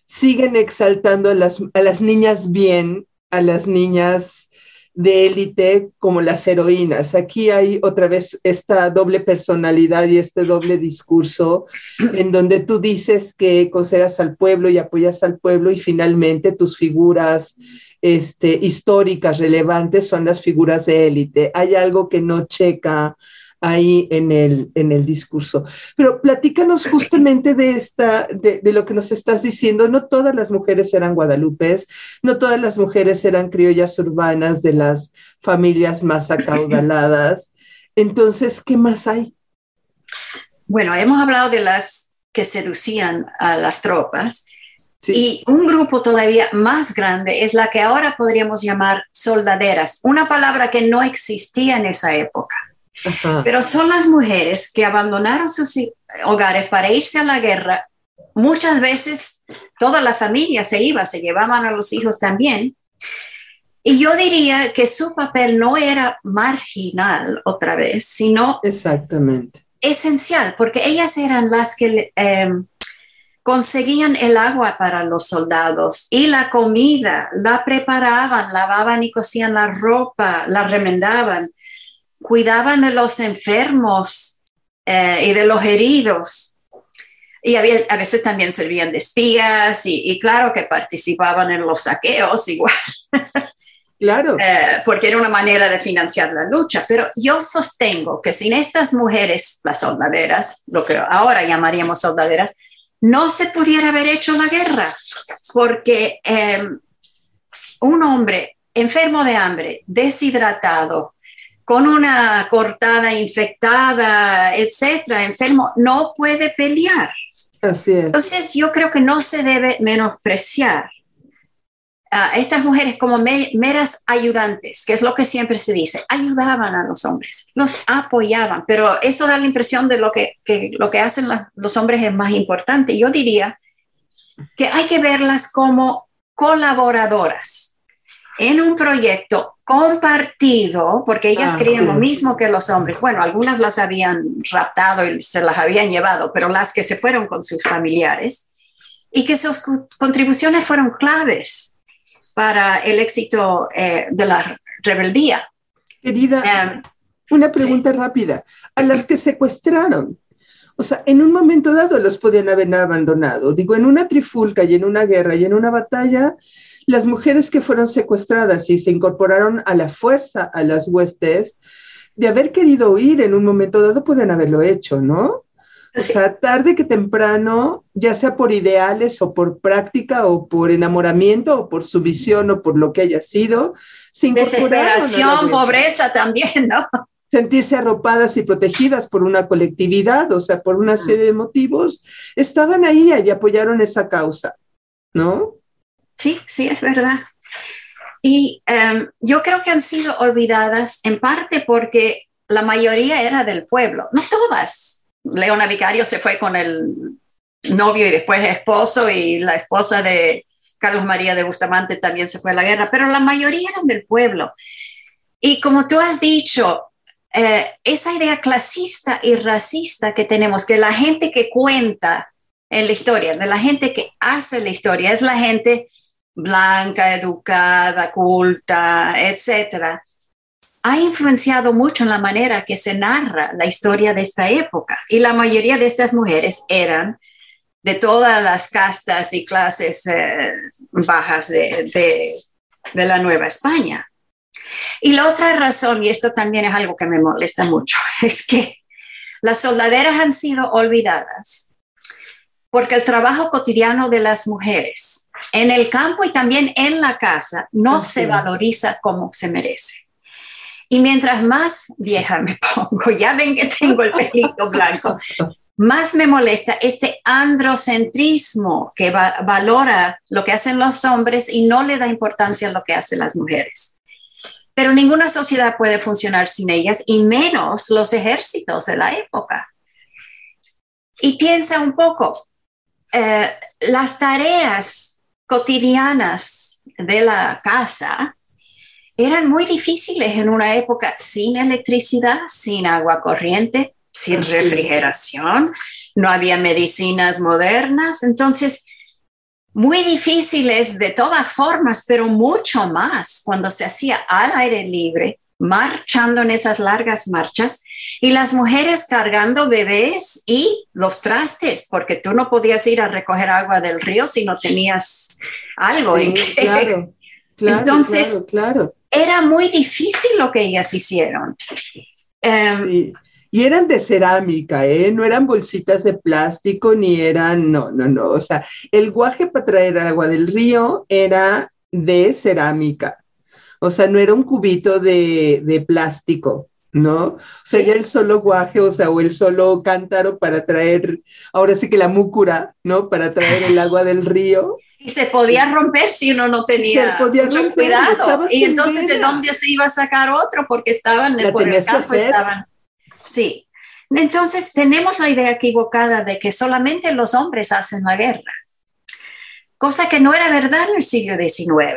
siguen exaltando a las, a las niñas bien, a las niñas de élite como las heroínas. Aquí hay otra vez esta doble personalidad y este doble discurso en donde tú dices que consideras al pueblo y apoyas al pueblo y finalmente tus figuras este, históricas relevantes son las figuras de élite. Hay algo que no checa ahí en el, en el discurso. Pero platícanos justamente de, esta, de, lo que nos estás diciendo. No todas las mujeres eran guadalupes, no todas las mujeres eran criollas urbanas de las familias más acaudaladas. Entonces, ¿qué más hay? Bueno, hemos hablado de las que seducían a las tropas. Y un grupo todavía más grande es la que ahora podríamos llamar soldaderas, una palabra que no existía en esa época. Pero son las mujeres que abandonaron sus hogares para irse a la guerra. Muchas veces toda la familia se iba, se llevaban a los hijos también. Y yo diría que su papel no era marginal otra vez, sino exactamente esencial, porque ellas eran las que em, conseguían el agua para los soldados y la comida, la preparaban, lavaban y cosían la ropa, la remendaban cuidaban de los enfermos eh, y de los heridos. Y a veces también servían de espías y, claro que participaban en los saqueos igual. *laughs* Claro. Eh, porque era una manera de financiar la lucha. Pero yo sostengo que sin estas mujeres, las soldaderas, lo que ahora llamaríamos soldaderas, no se pudiera haber hecho la guerra. Porque em, un hombre enfermo de hambre, deshidratado, con una cortada infectada, etcétera, enfermo, no puede pelear. Así es. Entonces, yo creo que no se debe menospreciar a estas mujeres como meras ayudantes, que es lo que siempre se dice, ayudaban a los hombres, los apoyaban, pero eso da la impresión de lo que, lo que hacen los hombres es más importante. Yo diría que hay que verlas como colaboradoras en un proyecto compartido, porque ellas ah, lo mismo que los hombres. Bueno, algunas las habían raptado y se las habían llevado, pero las que se fueron con sus familiares y que sus contribuciones fueron claves para el éxito eh, de la rebeldía. Querida, em, una pregunta rápida. A las que secuestraron, o sea, en un momento dado los podían haber abandonado. Digo, en una trifulca y en una guerra y en una batalla, las mujeres que fueron secuestradas y se incorporaron a la fuerza a las huestes, de haber querido huir en un momento dado, pueden haberlo hecho, ¿no? O sea, tarde que temprano, ya sea por ideales o por práctica o por enamoramiento o por su visión o por lo que haya sido, se Desesperación, pobreza también, ¿no? sentirse arropadas y protegidas por una colectividad, o sea, por una serie de motivos, estaban ahí y apoyaron esa causa, ¿no? Sí, sí, es verdad. Y em, yo creo que han sido olvidadas en parte porque la mayoría era del pueblo, no todas. Leona Vicario se fue con el novio y después esposo y la esposa de Carlos María de Bustamante también se fue a la guerra, pero la mayoría eran del pueblo. Y como tú has dicho, eh, esa idea clasista y racista que tenemos, que la gente que cuenta en la historia, de la gente que hace la historia, es la gente blanca, educada, culta, etcétera, ha influenciado mucho en la manera que se narra la historia de esta época. Y la mayoría de estas mujeres eran de todas las castas y clases eh, bajas de, de la Nueva España. Y la otra razón, y esto también es algo que me molesta mucho, *laughs* es que las soldaderas han sido olvidadas porque el trabajo cotidiano de las mujeres en el campo y también en la casa no se valoriza como se merece. Y mientras más vieja me *laughs* pongo, ya ven que tengo el pelito blanco, más me molesta este androcentrismo que valora lo que hacen los hombres y no le da importancia a lo que hacen las mujeres. Pero ninguna sociedad puede funcionar sin ellas y menos los ejércitos de la época. Y piensa un poco, eh, las tareas cotidianas de la casa eran muy difíciles en una época sin electricidad, sin agua corriente, sin refrigeración, no había medicinas modernas, entonces muy difíciles de todas formas, pero mucho más cuando se hacía al aire libre, marchando en esas largas marchas y las mujeres cargando bebés y los trastes, porque tú no podías ir a recoger agua del río si no tenías algo. claro, *laughs* claro, Entonces, claro, era muy difícil lo que ellas hicieron. Em, y eran de cerámica, ¿eh? No eran bolsitas de plástico ni eran, no, no, no. O sea, el guaje para traer agua del río era de cerámica. O sea, no era un cubito de, plástico, ¿no? O sea, ya el solo guaje, o sea, o el solo cántaro para traer, ahora sí que la múcura, ¿no? Para traer el agua del río. *laughs* Y se podía romper si uno no tenía mucho cuidado. Y entonces, ¿de dónde se iba a sacar otro? Porque estaban en el, por el campo, estaban Sí. Entonces tenemos la idea equivocada de que solamente los hombres hacen la guerra, cosa que no era verdad en el siglo XIX,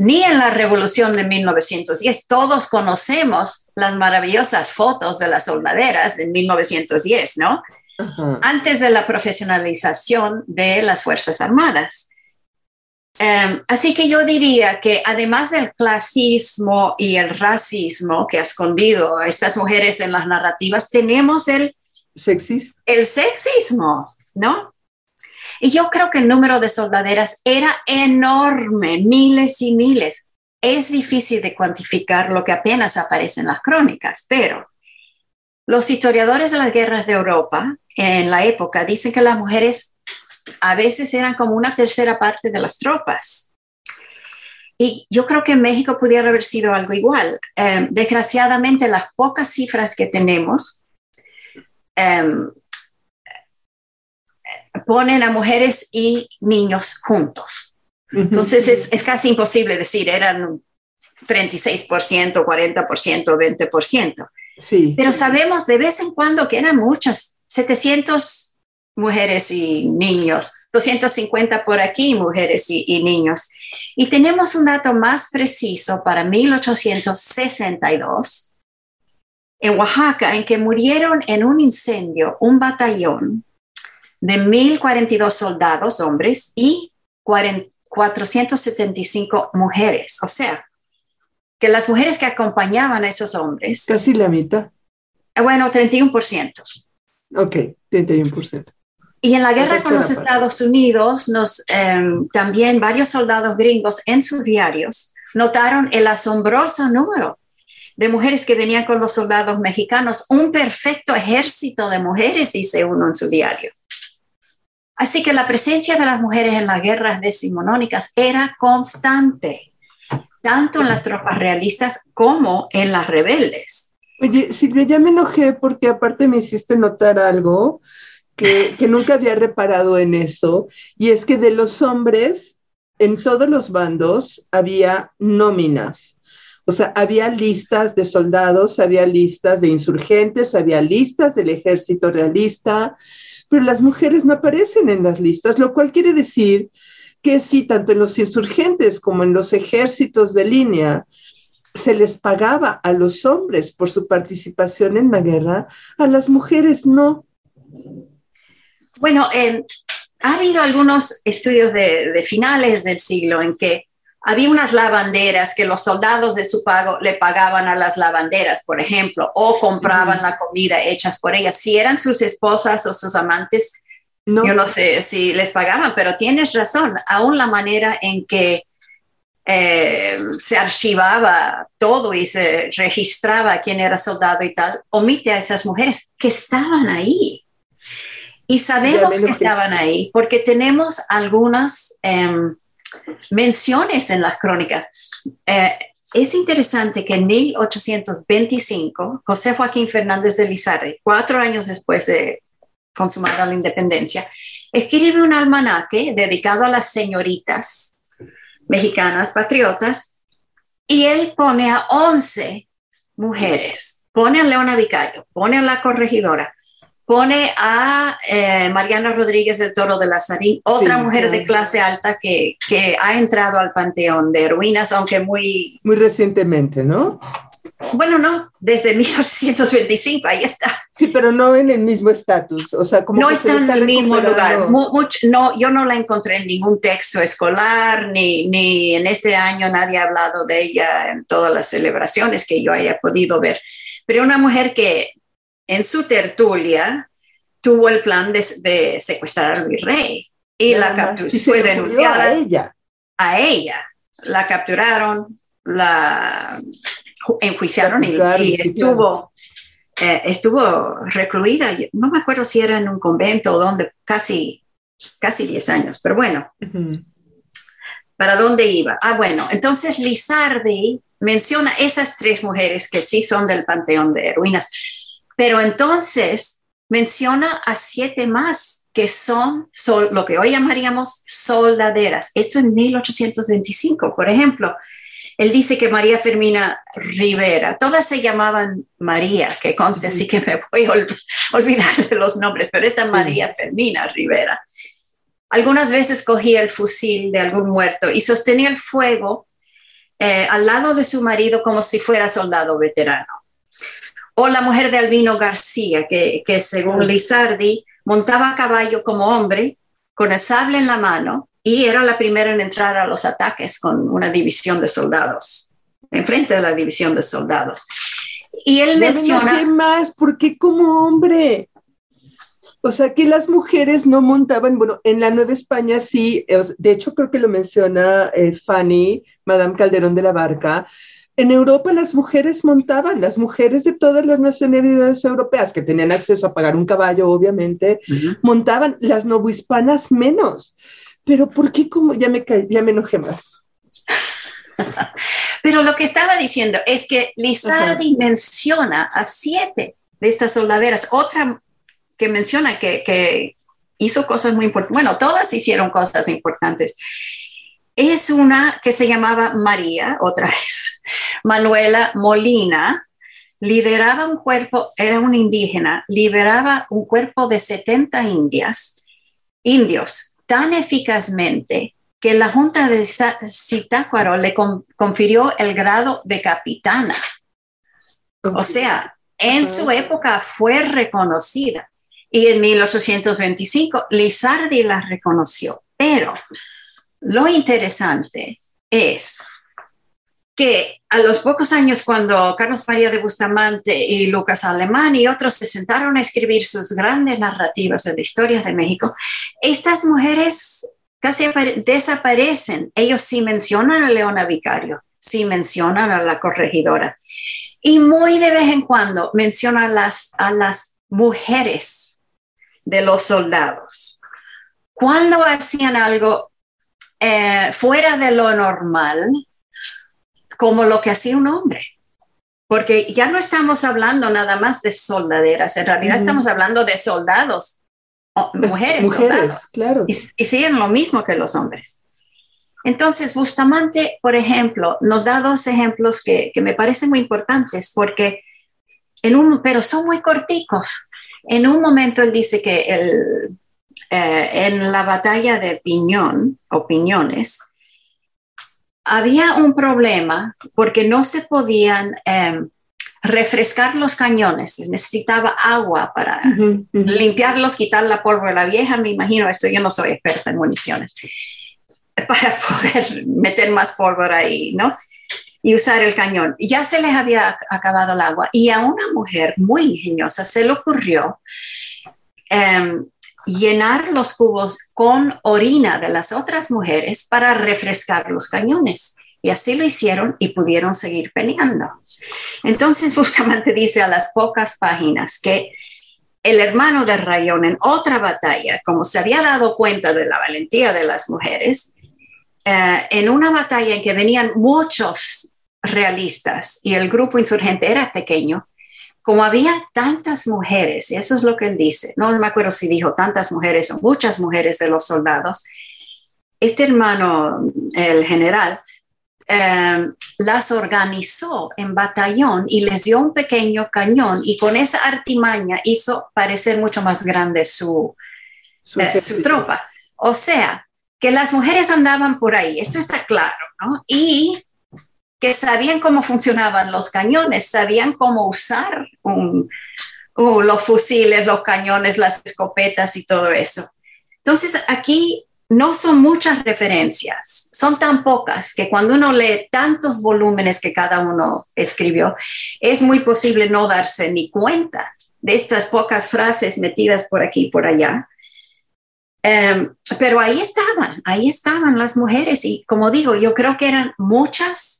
ni en la revolución de 1910. Todos conocemos las maravillosas fotos de las soldaderas de 1910, ¿no? Antes de la profesionalización de las Fuerzas Armadas. Em, así que yo diría que además del clasismo y el racismo que ha escondido a estas mujeres en las narrativas, tenemos el sexismo, el sexismo ¿no? Y yo creo que el número de soldaderas era enorme, miles y miles. Es difícil de cuantificar lo que apenas aparece en las crónicas, pero los historiadores de las guerras de Europa en la época dicen que las mujeres a veces eran como una tercera parte de las tropas. Y yo creo que en México pudiera haber sido algo igual. Em, desgraciadamente, las pocas cifras que tenemos em, ponen a mujeres y niños juntos. Entonces es, es, casi imposible decir, eran 36%, 40%, 20%. Sí. Pero sabemos de vez en cuando que eran muchas, 700 mujeres y niños, 250 por aquí, mujeres y, niños. Y tenemos un dato más preciso para 1862 en Oaxaca, en que murieron en un incendio un batallón de 1042 soldados, hombres, y 475 mujeres. O sea, que las mujeres que acompañaban a esos hombres. Casi la mitad. Bueno, 31%. Ok, 31%. Y en la guerra con los Estados Unidos, nos, em, también varios soldados gringos en sus diarios notaron el asombroso número de mujeres que venían con los soldados mexicanos, un perfecto ejército de mujeres, dice uno en su diario. Así que la presencia de las mujeres en las guerras decimonónicas era constante, tanto en las tropas realistas como en las rebeldes. Oye, Silvia, ya me enojé porque aparte me hiciste notar algo que, que nunca había reparado en eso, y es que de los hombres, en todos los bandos había nóminas. O sea, había listas de soldados, había listas de insurgentes, había listas del ejército realista, pero las mujeres no aparecen en las listas, lo cual quiere decir que sí, tanto en los insurgentes como en los ejércitos de línea, se les pagaba a los hombres por su participación en la guerra, a las mujeres no. Bueno, eh, ha habido algunos estudios de, de, finales del siglo en que había unas lavanderas que los soldados de su pago le pagaban a las lavanderas, por ejemplo, o compraban uh -huh. la comida hechas por ellas. Si eran sus esposas o sus amantes, no. yo no sé si les pagaban, pero tienes razón, aún la manera en que eh, se archivaba todo y se registraba quién era soldado y tal, omite a esas mujeres que estaban ahí. Y sabemos que estaban ahí porque tenemos algunas eh, menciones en las crónicas. Eh, es interesante que en 1825, José Joaquín Fernández de Lizarde, cuatro años después de consumada la independencia, escribe un almanaque dedicado a las señoritas mexicanas patriotas y él pone a 11 mujeres, pone a Leona Vicario, pone a la corregidora, pone a eh, Mariana Rodríguez del Toro de Lazarín, otra sí, mujer de clase alta que, que, ha entrado al panteón de heroínas, aunque muy... Muy recientemente, ¿no? Bueno, no, desde 1825, ahí está. Sí, pero no en el mismo estatus, o sea, como no está en el mismo lugar. Mucho, no, yo no la encontré en ningún texto escolar, ni, ni en este año nadie ha hablado de ella en todas las celebraciones que yo haya podido ver. Pero una mujer que en su tertulia tuvo el plan de, de secuestrar al virrey y la capturó, *laughs* fue denunciada a ella. A ella. La capturaron, la enjuiciaron y, y estuvo, eh, estuvo recluida, no me acuerdo si era en un convento o donde, casi, casi 10 años, pero bueno. Uh -huh. ¿Para dónde iba? Ah, bueno, entonces Lizardi menciona esas tres mujeres que sí son del panteón de heroínas, pero entonces menciona a siete más que son lo que hoy llamaríamos soldaderas. Esto en 1825, por ejemplo. Él dice que María Fermina Rivera, todas se llamaban María, que conste, así que me voy a ol olvidar de los nombres, pero esta María Fermina Rivera. Algunas veces cogía el fusil de algún muerto y sostenía el fuego eh, al lado de su marido como si fuera soldado veterano. O la mujer de Albino García, que, que según Lizardi montaba a caballo como hombre, con el sable en la mano, y era la primera en entrar a los ataques con una división de soldados, enfrente de la división de soldados. Y él menciona... ¿Qué más? ¿Por qué como hombre? O sea, que las mujeres no montaban, bueno, en la Nueva España sí, de hecho creo que lo menciona eh, Fanny, Madame Calderón de la Barca, en Europa las mujeres montaban, las mujeres de todas las nacionalidades europeas que tenían acceso a pagar un caballo, obviamente, uh -huh. montaban, las novohispanas menos. Pero ¿por qué como ya me, ya me enojé más? *laughs* Pero lo que estaba diciendo es que Lizardi uh -huh. menciona a siete de estas soldaderas, otra que menciona que, que hizo cosas muy importantes, bueno, todas hicieron cosas importantes. Es una que se llamaba María, otra vez, *laughs* Manuela Molina, lideraba un cuerpo, era una indígena, liberaba un cuerpo de 70 indias, indios tan eficazmente que la Junta de Zitácuaro le con, confirió el grado de capitana. O sea, en su época fue reconocida y en 1825 Lizardi la reconoció. Pero lo interesante es que a los pocos años cuando Carlos María de Bustamante y Lucas Alemán y otros se sentaron a escribir sus grandes narrativas de la historia de México, estas mujeres casi desaparecen. Ellos sí mencionan a Leona Vicario, sí mencionan a la corregidora y muy de vez en cuando mencionan las, a las mujeres de los soldados. Cuando hacían algo eh, fuera de lo normal, como lo que hacía un hombre. porque ya no estamos hablando nada más de soldaderas, en realidad estamos hablando de soldados, mujeres, mujeres claro. y, y siguen lo mismo que los hombres. Entonces, Bustamante, por ejemplo, nos da dos ejemplos que, que me parecen muy importantes porque en un, pero son muy corticos. En un momento él dice que el, eh, en la batalla de Piñón, Opiniones, había un problema porque no se podían em, refrescar los cañones, necesitaba agua para limpiarlos, quitar la pólvora la vieja, me imagino, esto yo no soy experta en municiones, para poder *laughs* meter más pólvora ahí, ¿no? Y usar el cañón. Ya se les había acabado el agua y a una mujer muy ingeniosa se le ocurrió em, llenar los cubos con orina de las otras mujeres para refrescar los cañones. Y así lo hicieron y pudieron seguir peleando. Entonces *laughs* Bustamante dice a las pocas páginas que el hermano de Rayón en otra batalla, como se había dado cuenta de la valentía de las mujeres, eh, en una batalla en que venían muchos realistas y el grupo insurgente era pequeño, como había tantas mujeres, y eso es lo que él dice, no me acuerdo si dijo tantas mujeres o muchas mujeres de los soldados, este hermano, el general, eh, las organizó en batallón y les dio un pequeño cañón y con esa artimaña hizo parecer mucho más grande su, su, eh, su tropa. O sea, que las mujeres andaban por ahí, esto está claro, ¿no? Y que sabían cómo funcionaban los cañones, sabían cómo usar los fusiles, los cañones, las escopetas y todo eso. Entonces, aquí no son muchas referencias, son tan pocas que cuando uno lee tantos volúmenes que cada uno escribió, es muy posible no darse ni cuenta de estas pocas frases metidas por aquí y por allá. Em, pero ahí estaban, ahí estaban las mujeres y como digo, yo creo que eran muchas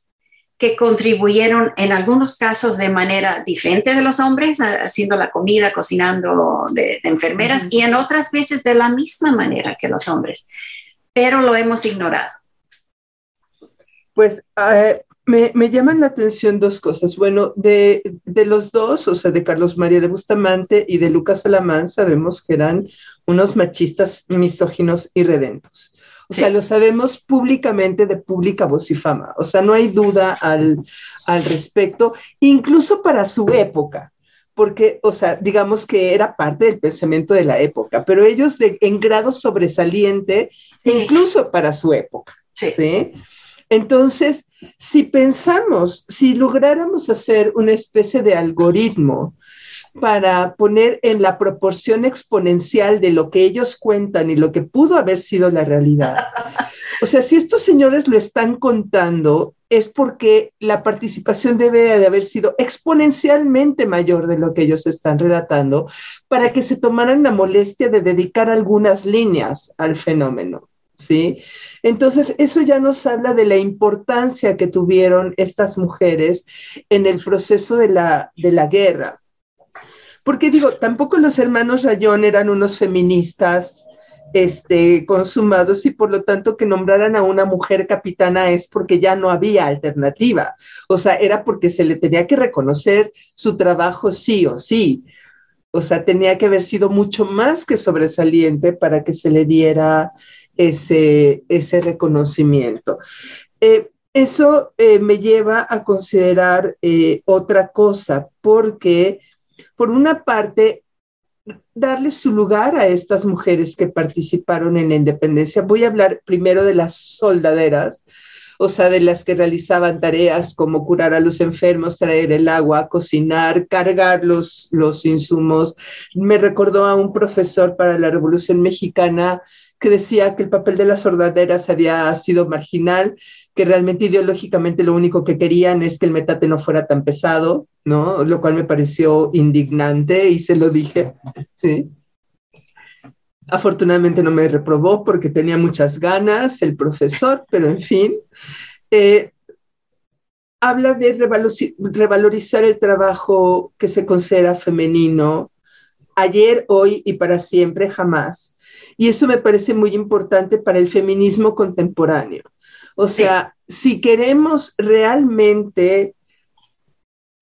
que contribuyeron en algunos casos de manera diferente de los hombres, haciendo la comida, cocinando de, enfermeras, y en otras veces de la misma manera que los hombres, pero lo hemos ignorado. Pues eh, me, me, llaman la atención dos cosas. Bueno, de, de, los dos, o sea, de Carlos María de Bustamante y de Lucas Alamán, sabemos que eran unos machistas misóginos y redentos. O sea, lo sabemos públicamente de pública voz y fama. O sea, no hay duda al, al respecto, incluso para su época porque, o sea, digamos que era parte del pensamiento de la época, pero ellos de, en grado sobresaliente, incluso para su época. Sí. Entonces, si pensamos, si lográramos hacer una especie de algoritmo para poner en la proporción exponencial de lo que ellos cuentan y lo que pudo haber sido la realidad. O sea, si estos señores lo están contando, es porque la participación debe de haber sido exponencialmente mayor de lo que ellos están relatando para que se tomaran la molestia de dedicar algunas líneas al fenómeno. ¿Sí? Entonces, eso ya nos habla de la importancia que tuvieron estas mujeres en el proceso de la, de la guerra. Porque digo, tampoco los hermanos Rayón eran unos feministas este, consumados y por lo tanto que nombraran a una mujer capitana es porque ya no había alternativa. O sea, era porque se le tenía que reconocer su trabajo sí o sí. O sea, tenía que haber sido mucho más que sobresaliente para que se le diera ese, ese reconocimiento. Eh, eso eh, me lleva a considerar eh, otra cosa, porque por una parte, darle su lugar a estas mujeres que participaron en la independencia. Voy a hablar primero de las soldaderas, o sea, de las que realizaban tareas como curar a los enfermos, traer el agua, cocinar, cargar los, los insumos. Me recordó a un profesor para la Revolución Mexicana que decía que el papel de las soldaderas había sido marginal, que realmente ideológicamente lo único que querían es que el metate no fuera tan pesado, ¿no? Lo cual me pareció indignante y se lo dije, sí. Afortunadamente no me reprobó porque tenía muchas ganas el profesor, pero en fin. Eh, habla de revalorizar el trabajo que se considera femenino ayer, hoy y para siempre, jamás. Y eso me parece muy importante para el feminismo contemporáneo. O sea, si queremos realmente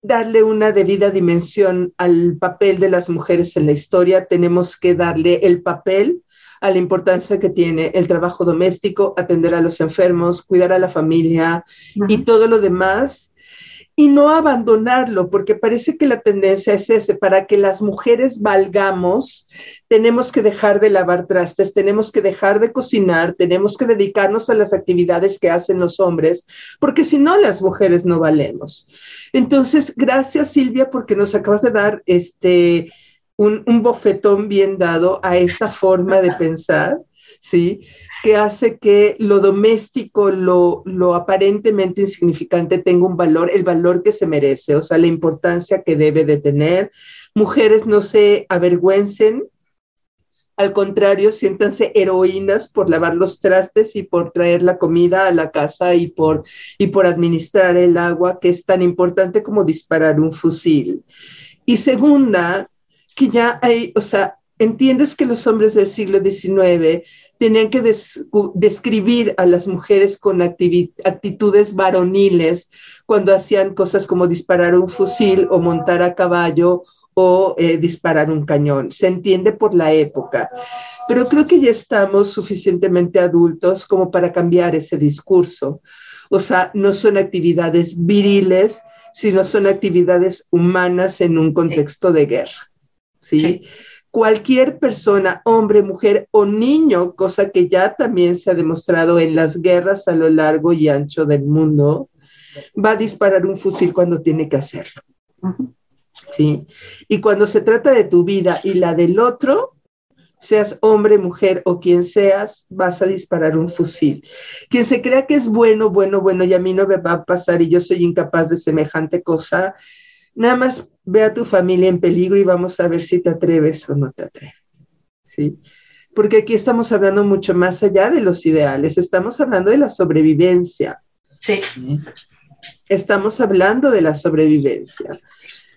darle una debida dimensión al papel de las mujeres en la historia, tenemos que darle el papel a la importancia que tiene el trabajo doméstico, atender a los enfermos, cuidar a la familia y todo lo demás y no abandonarlo, porque parece que la tendencia es ese, para que las mujeres valgamos, tenemos que dejar de lavar trastes, tenemos que dejar de cocinar, tenemos que dedicarnos a las actividades que hacen los hombres, porque si no, las mujeres no valemos. Entonces, gracias Silvia, porque nos acabas de dar este... Un, un bofetón bien dado a esta forma de pensar, ¿sí? Que hace que lo doméstico, lo, lo aparentemente insignificante tenga un valor, el valor que se merece, o sea, la importancia que debe de tener. Mujeres no se avergüencen, al contrario, siéntanse heroínas por lavar los trastes y por traer la comida a la casa y por, y por administrar el agua, que es tan importante como disparar un fusil. Y segunda, que ya hay, o sea, entiendes que los hombres del siglo XIX tenían que describir a las mujeres con actitudes varoniles cuando hacían cosas como disparar un fusil o montar a caballo o eh, disparar un cañón. Se entiende por la época, pero creo que ya estamos suficientemente adultos como para cambiar ese discurso. O sea, no son actividades viriles, sino son actividades humanas en un contexto de guerra. ¿sí? sí cualquier persona, hombre, mujer o niño, cosa que ya también se ha demostrado en las guerras a lo largo y ancho del mundo, va a disparar un fusil cuando tiene que hacerlo. ¿Sí? Y cuando se trata de tu vida y la del otro, seas hombre, mujer o quien seas, vas a disparar un fusil. Quien se crea que es bueno, bueno, bueno, y a mí no me va a pasar y yo soy incapaz de semejante cosa, Nada más ve a tu familia en peligro y vamos a ver si te atreves o no te atreves. ¿sí? Porque aquí estamos hablando mucho más allá de los ideales, estamos hablando de la sobrevivencia. Sí. Estamos hablando de la sobrevivencia.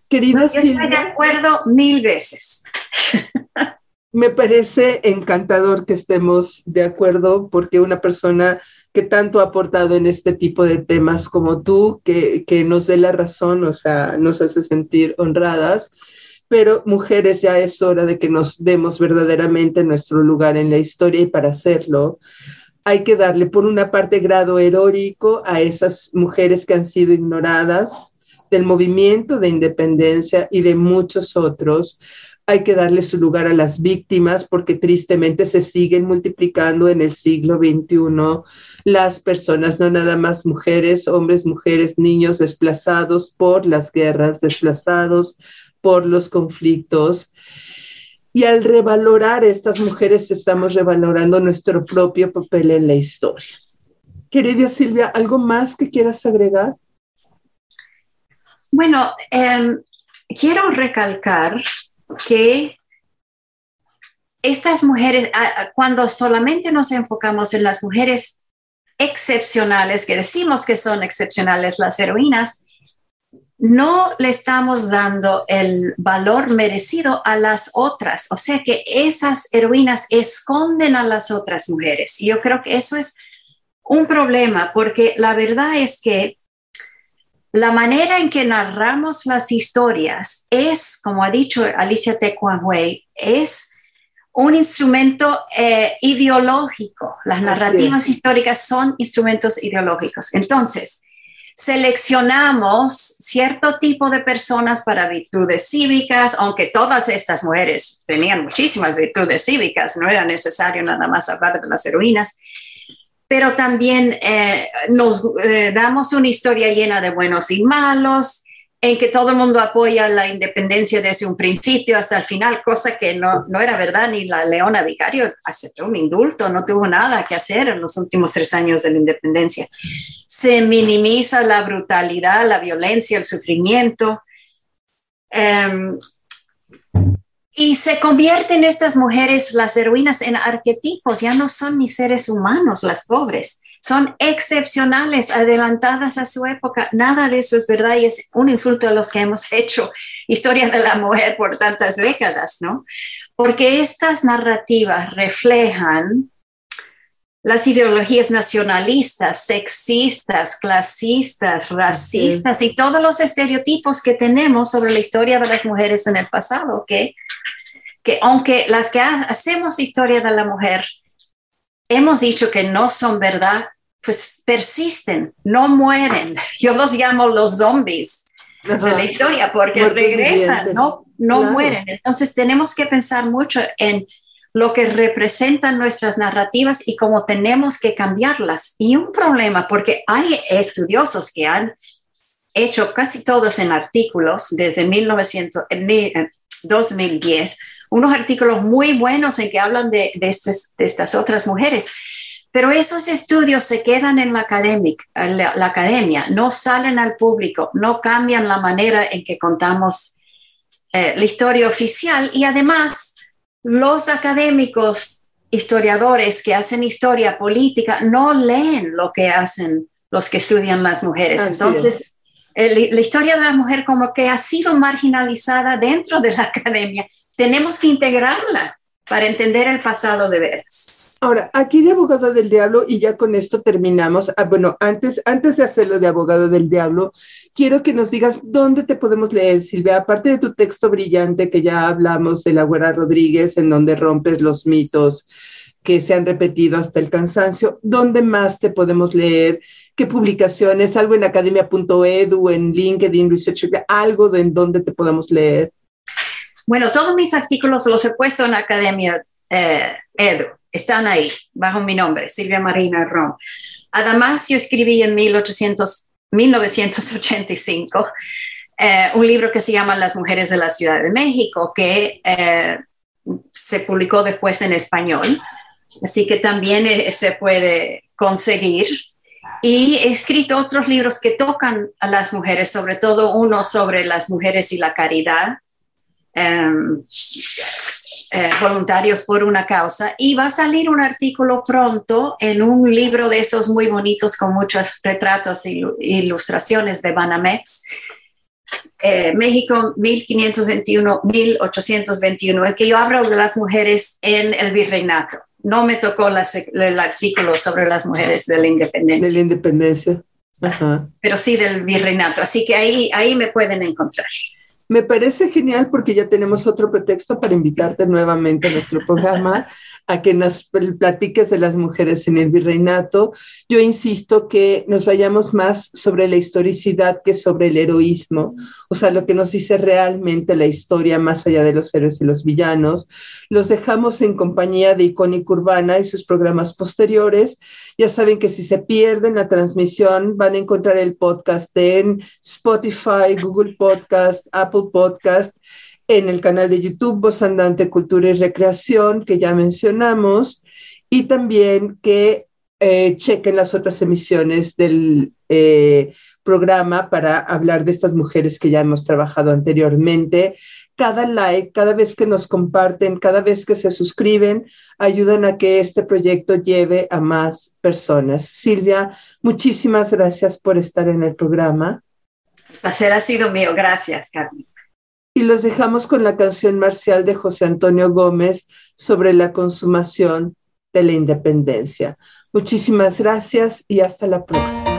Querida Yo estoy de acuerdo mil veces. Me parece encantador que estemos de acuerdo porque una persona que tanto ha aportado en este tipo de temas como tú, que, que nos dé la razón, o sea, nos hace sentir honradas. Pero mujeres, ya es hora de que nos demos verdaderamente nuestro lugar en la historia y para hacerlo hay que darle, por una parte, grado heroico a esas mujeres que han sido ignoradas del movimiento de independencia y de muchos otros, hay que darle su lugar a las víctimas porque tristemente se siguen multiplicando en el siglo XXI las personas, no nada más mujeres, hombres, mujeres, niños desplazados por las guerras, desplazados por los conflictos. Y al revalorar estas mujeres estamos revalorando nuestro propio papel en la historia. Querida Silvia, ¿algo más que quieras agregar? Bueno, em, quiero recalcar que estas mujeres, cuando solamente nos enfocamos en las mujeres excepcionales, que decimos que son excepcionales las heroínas, no le estamos dando el valor merecido a las otras. O sea que esas heroínas esconden a las otras mujeres. Y yo creo que eso es un problema, porque la verdad es que la manera en que narramos las historias es, como ha dicho Alicia Tecuanway, es un instrumento eh, ideológico. Las narrativas históricas son instrumentos ideológicos. Entonces, seleccionamos cierto tipo de personas para virtudes cívicas, aunque todas estas mujeres tenían muchísimas virtudes cívicas, no era necesario nada más hablar de las heroínas pero también eh, nos eh, damos una historia llena de buenos y malos, en que todo el mundo apoya la independencia desde un principio hasta el final, cosa que no, no era verdad, ni la Leona Vicario aceptó un indulto, no tuvo nada que hacer en los últimos tres años de la independencia. Se minimiza la brutalidad, la violencia, el sufrimiento. Um, y se convierten estas mujeres, las heroínas, en arquetipos, ya no son ni seres humanos las pobres, son excepcionales, adelantadas a su época. Nada de eso es verdad y es un insulto a los que hemos *laughs* hecho historia de la mujer por tantas décadas, ¿no? Porque estas narrativas reflejan las ideologías nacionalistas, sexistas, clasistas, racistas y todos los estereotipos que tenemos sobre la historia de las mujeres en el pasado, que, que aunque las que hacemos historia de la mujer hemos dicho que no son verdad, pues persisten, no mueren. Yo los llamo los zombies de la historia porque regresan, no, no mueren. Entonces tenemos que pensar mucho en lo que representan nuestras narrativas y cómo tenemos que cambiarlas. Y un problema, porque hay estudiosos que han hecho casi todos en artículos desde 1900, 2010, unos artículos muy buenos en que hablan de, de, estas otras mujeres. Pero esos estudios se quedan en la, la, la, academia, no salen al público, no cambian la manera en que contamos eh, la historia oficial y además los académicos historiadores que hacen historia política no leen lo que hacen los que estudian las mujeres. Entonces, la historia de la mujer como que ha sido marginalizada dentro de la academia. Tenemos que integrarla para entender el pasado de veras. Ahora, aquí de abogado del diablo, y ya con esto terminamos. Ah, bueno, antes, antes de hacerlo de abogado del diablo, quiero que nos digas dónde te podemos leer, Silvia, aparte de tu texto brillante que ya hablamos de la Güera Rodríguez, en donde rompes los mitos que se han repetido hasta el cansancio, ¿dónde más te podemos leer? ¿Qué publicaciones? ¿Algo en academia.edu, en LinkedIn, Research, algo en donde te podamos leer? Bueno, todos mis artículos los he puesto en Academia eh, están ahí, bajo mi nombre, Silvia Marina Rom. Además, yo escribí en 1800, 1985 eh, un libro que se llama Las mujeres de la Ciudad de México, que eh, se publicó después en español, así que también eh, se puede conseguir. Y he escrito otros libros que tocan a las mujeres, sobre todo uno sobre las mujeres y la caridad. Em, eh, voluntarios por una causa y va a salir un artículo pronto en un libro de esos muy bonitos con muchos retratos e ilustraciones de Banamex. Eh, México 1521-1821, en que yo hablo de las mujeres en el virreinato. No me tocó el artículo sobre las mujeres de la independencia. De la independencia. Pero sí del virreinato. Así que ahí, ahí me pueden encontrar. Me parece genial porque ya tenemos otro pretexto para invitarte nuevamente a nuestro programa, a que nos platiques de las mujeres en el virreinato. Yo insisto que nos vayamos más sobre la historicidad que sobre el heroísmo, o sea, lo que nos dice realmente la historia más allá de los héroes y los villanos. Los dejamos en compañía de Icónica Urbana y sus programas posteriores. Ya saben que si se pierden la transmisión, van a encontrar el podcast en Spotify, Google Podcast, Apple Podcast, en el canal de YouTube Voz Andante Cultura y Recreación, que ya mencionamos, y también que eh, chequen las otras emisiones del eh, programa para hablar de estas mujeres que ya hemos trabajado anteriormente. Cada like, cada vez que nos comparten, cada vez que se suscriben, ayudan a que este proyecto lleve a más personas. Silvia, muchísimas gracias por estar en el programa. El placer ha sido mío. Gracias, Carmen. Y los dejamos con la canción marcial de José Antonio Gómez sobre la consumación de la independencia. Muchísimas gracias y hasta la próxima.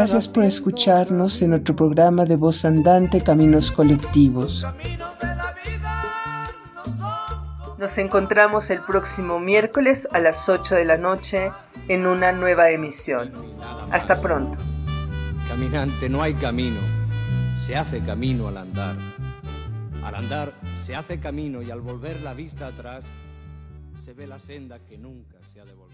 Gracias por escucharnos en nuestro programa de voz andante Caminos Colectivos. Nos encontramos el próximo miércoles a las 8 de la noche en una nueva emisión. Hasta pronto. Caminante, no hay camino, se hace camino al andar. Al andar se hace camino y al volver la vista atrás se ve la senda que nunca se ha de volver.